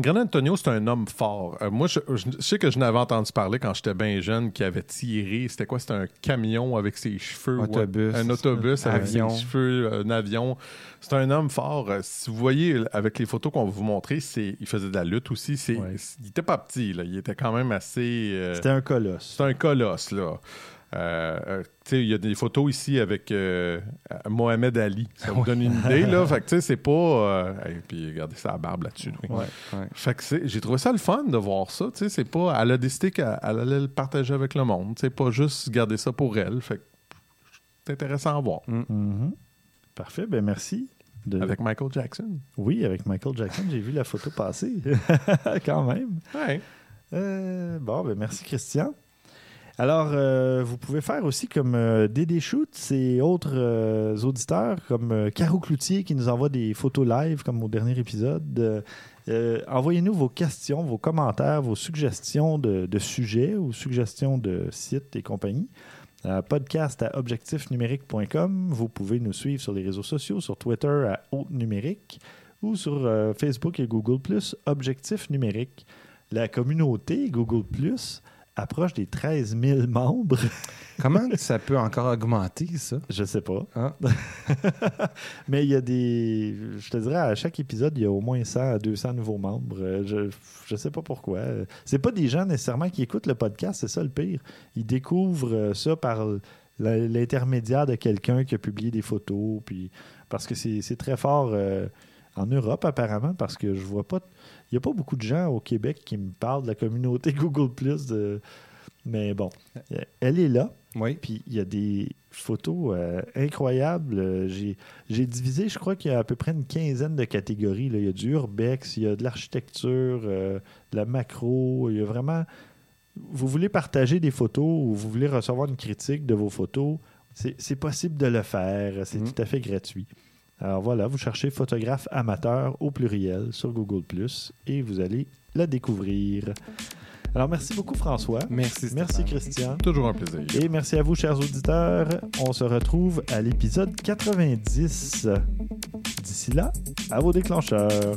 [SPEAKER 7] Grand Antonio, c'est un homme fort. Euh, moi, je, je- je sais que je n'avais entendu parler quand j'étais bien jeune qui avait tiré. C'était quoi? C'était un camion avec ses cheveux.
[SPEAKER 6] Autobus.
[SPEAKER 7] Ouais. Un autobus avec
[SPEAKER 6] Avion.
[SPEAKER 7] ses cheveux, euh, un avion. C'est un homme fort. Euh, si vous voyez avec les photos qu'on va vous montrer, il faisait de la lutte aussi. C'est,
[SPEAKER 2] Ouais.
[SPEAKER 7] Il était pas petit. Là. Il était quand même assez... euh,
[SPEAKER 2] C'était un colosse.
[SPEAKER 7] C'est un colosse, là. Euh, euh, il y a des photos ici avec euh, Mohamed Ali. Ça vous donne une idée, là. Fait que, tu sais, c'est pas... euh, hey, puis, regardez sa barbe là-dessus. oui.
[SPEAKER 2] Ouais.
[SPEAKER 6] Ouais.
[SPEAKER 7] Fait que c'est- j'ai trouvé ça le fun de voir ça. Tu sais, c'est pas... Elle a décidé qu'elle elle allait le partager avec le monde. Tu sais, pas juste garder ça pour elle. Fait que c'est intéressant à voir.
[SPEAKER 2] Mhm. Parfait, ben merci. De...
[SPEAKER 7] Avec Michael Jackson.
[SPEAKER 2] Oui, avec Michael Jackson, j'ai vu la photo passer. Quand même.
[SPEAKER 7] Ouais.
[SPEAKER 2] Euh, bon, ben merci Christian. Alors, euh, vous pouvez faire aussi comme euh, Dédé Shoot et autres euh, auditeurs, comme Caro Cloutier qui nous envoie des photos live, comme au dernier épisode. Envoyez-nous vos questions, vos commentaires, vos suggestions de, sujets ou suggestions de sites et compagnie. Podcast à objectifnumérique.com. Vous pouvez nous suivre sur les réseaux sociaux, sur Twitter à Haute Numérique ou sur Facebook et Google Objectif Numérique. La communauté Google approche des 13 000 membres.
[SPEAKER 6] Comment ça peut encore augmenter, ça?
[SPEAKER 2] Je sais pas.
[SPEAKER 6] Ah.
[SPEAKER 2] Mais il y a des. Je te dirais, à chaque épisode, il y a au moins 100 à 200 nouveaux membres. Euh, Je, je sais pas pourquoi. C'est pas des gens nécessairement qui écoutent le podcast, c'est ça le pire. Ils découvrent euh, ça par l'intermédiaire de quelqu'un qui a publié des photos. Puis, parce que c'est c'est très fort euh, en Europe, apparemment, parce que je vois pas. Il n'y a pas beaucoup de gens au Québec qui me parlent de la communauté Google. de- Mais bon, elle est là.
[SPEAKER 6] Oui.
[SPEAKER 2] Puis il y a des photos euh, incroyables. Euh, J'ai divisé, je crois qu'il y a à peu près une quinzaine de catégories. là. Il y a du urbex, il y a de l'architecture, euh, de la macro. Il y a vraiment. Vous voulez partager des photos ou vous voulez recevoir une critique de vos photos, c'est possible de le faire. C'est
[SPEAKER 6] Mhm.
[SPEAKER 2] tout à fait gratuit. Alors voilà, vous cherchez photographe amateur au pluriel sur Google et vous allez la découvrir. Alors merci beaucoup François.
[SPEAKER 6] Merci,
[SPEAKER 2] Merci. Christian.
[SPEAKER 7] Toujours un plaisir.
[SPEAKER 2] Et merci à vous, chers auditeurs. On se retrouve à l'épisode 90. D'ici là, à vos déclencheurs.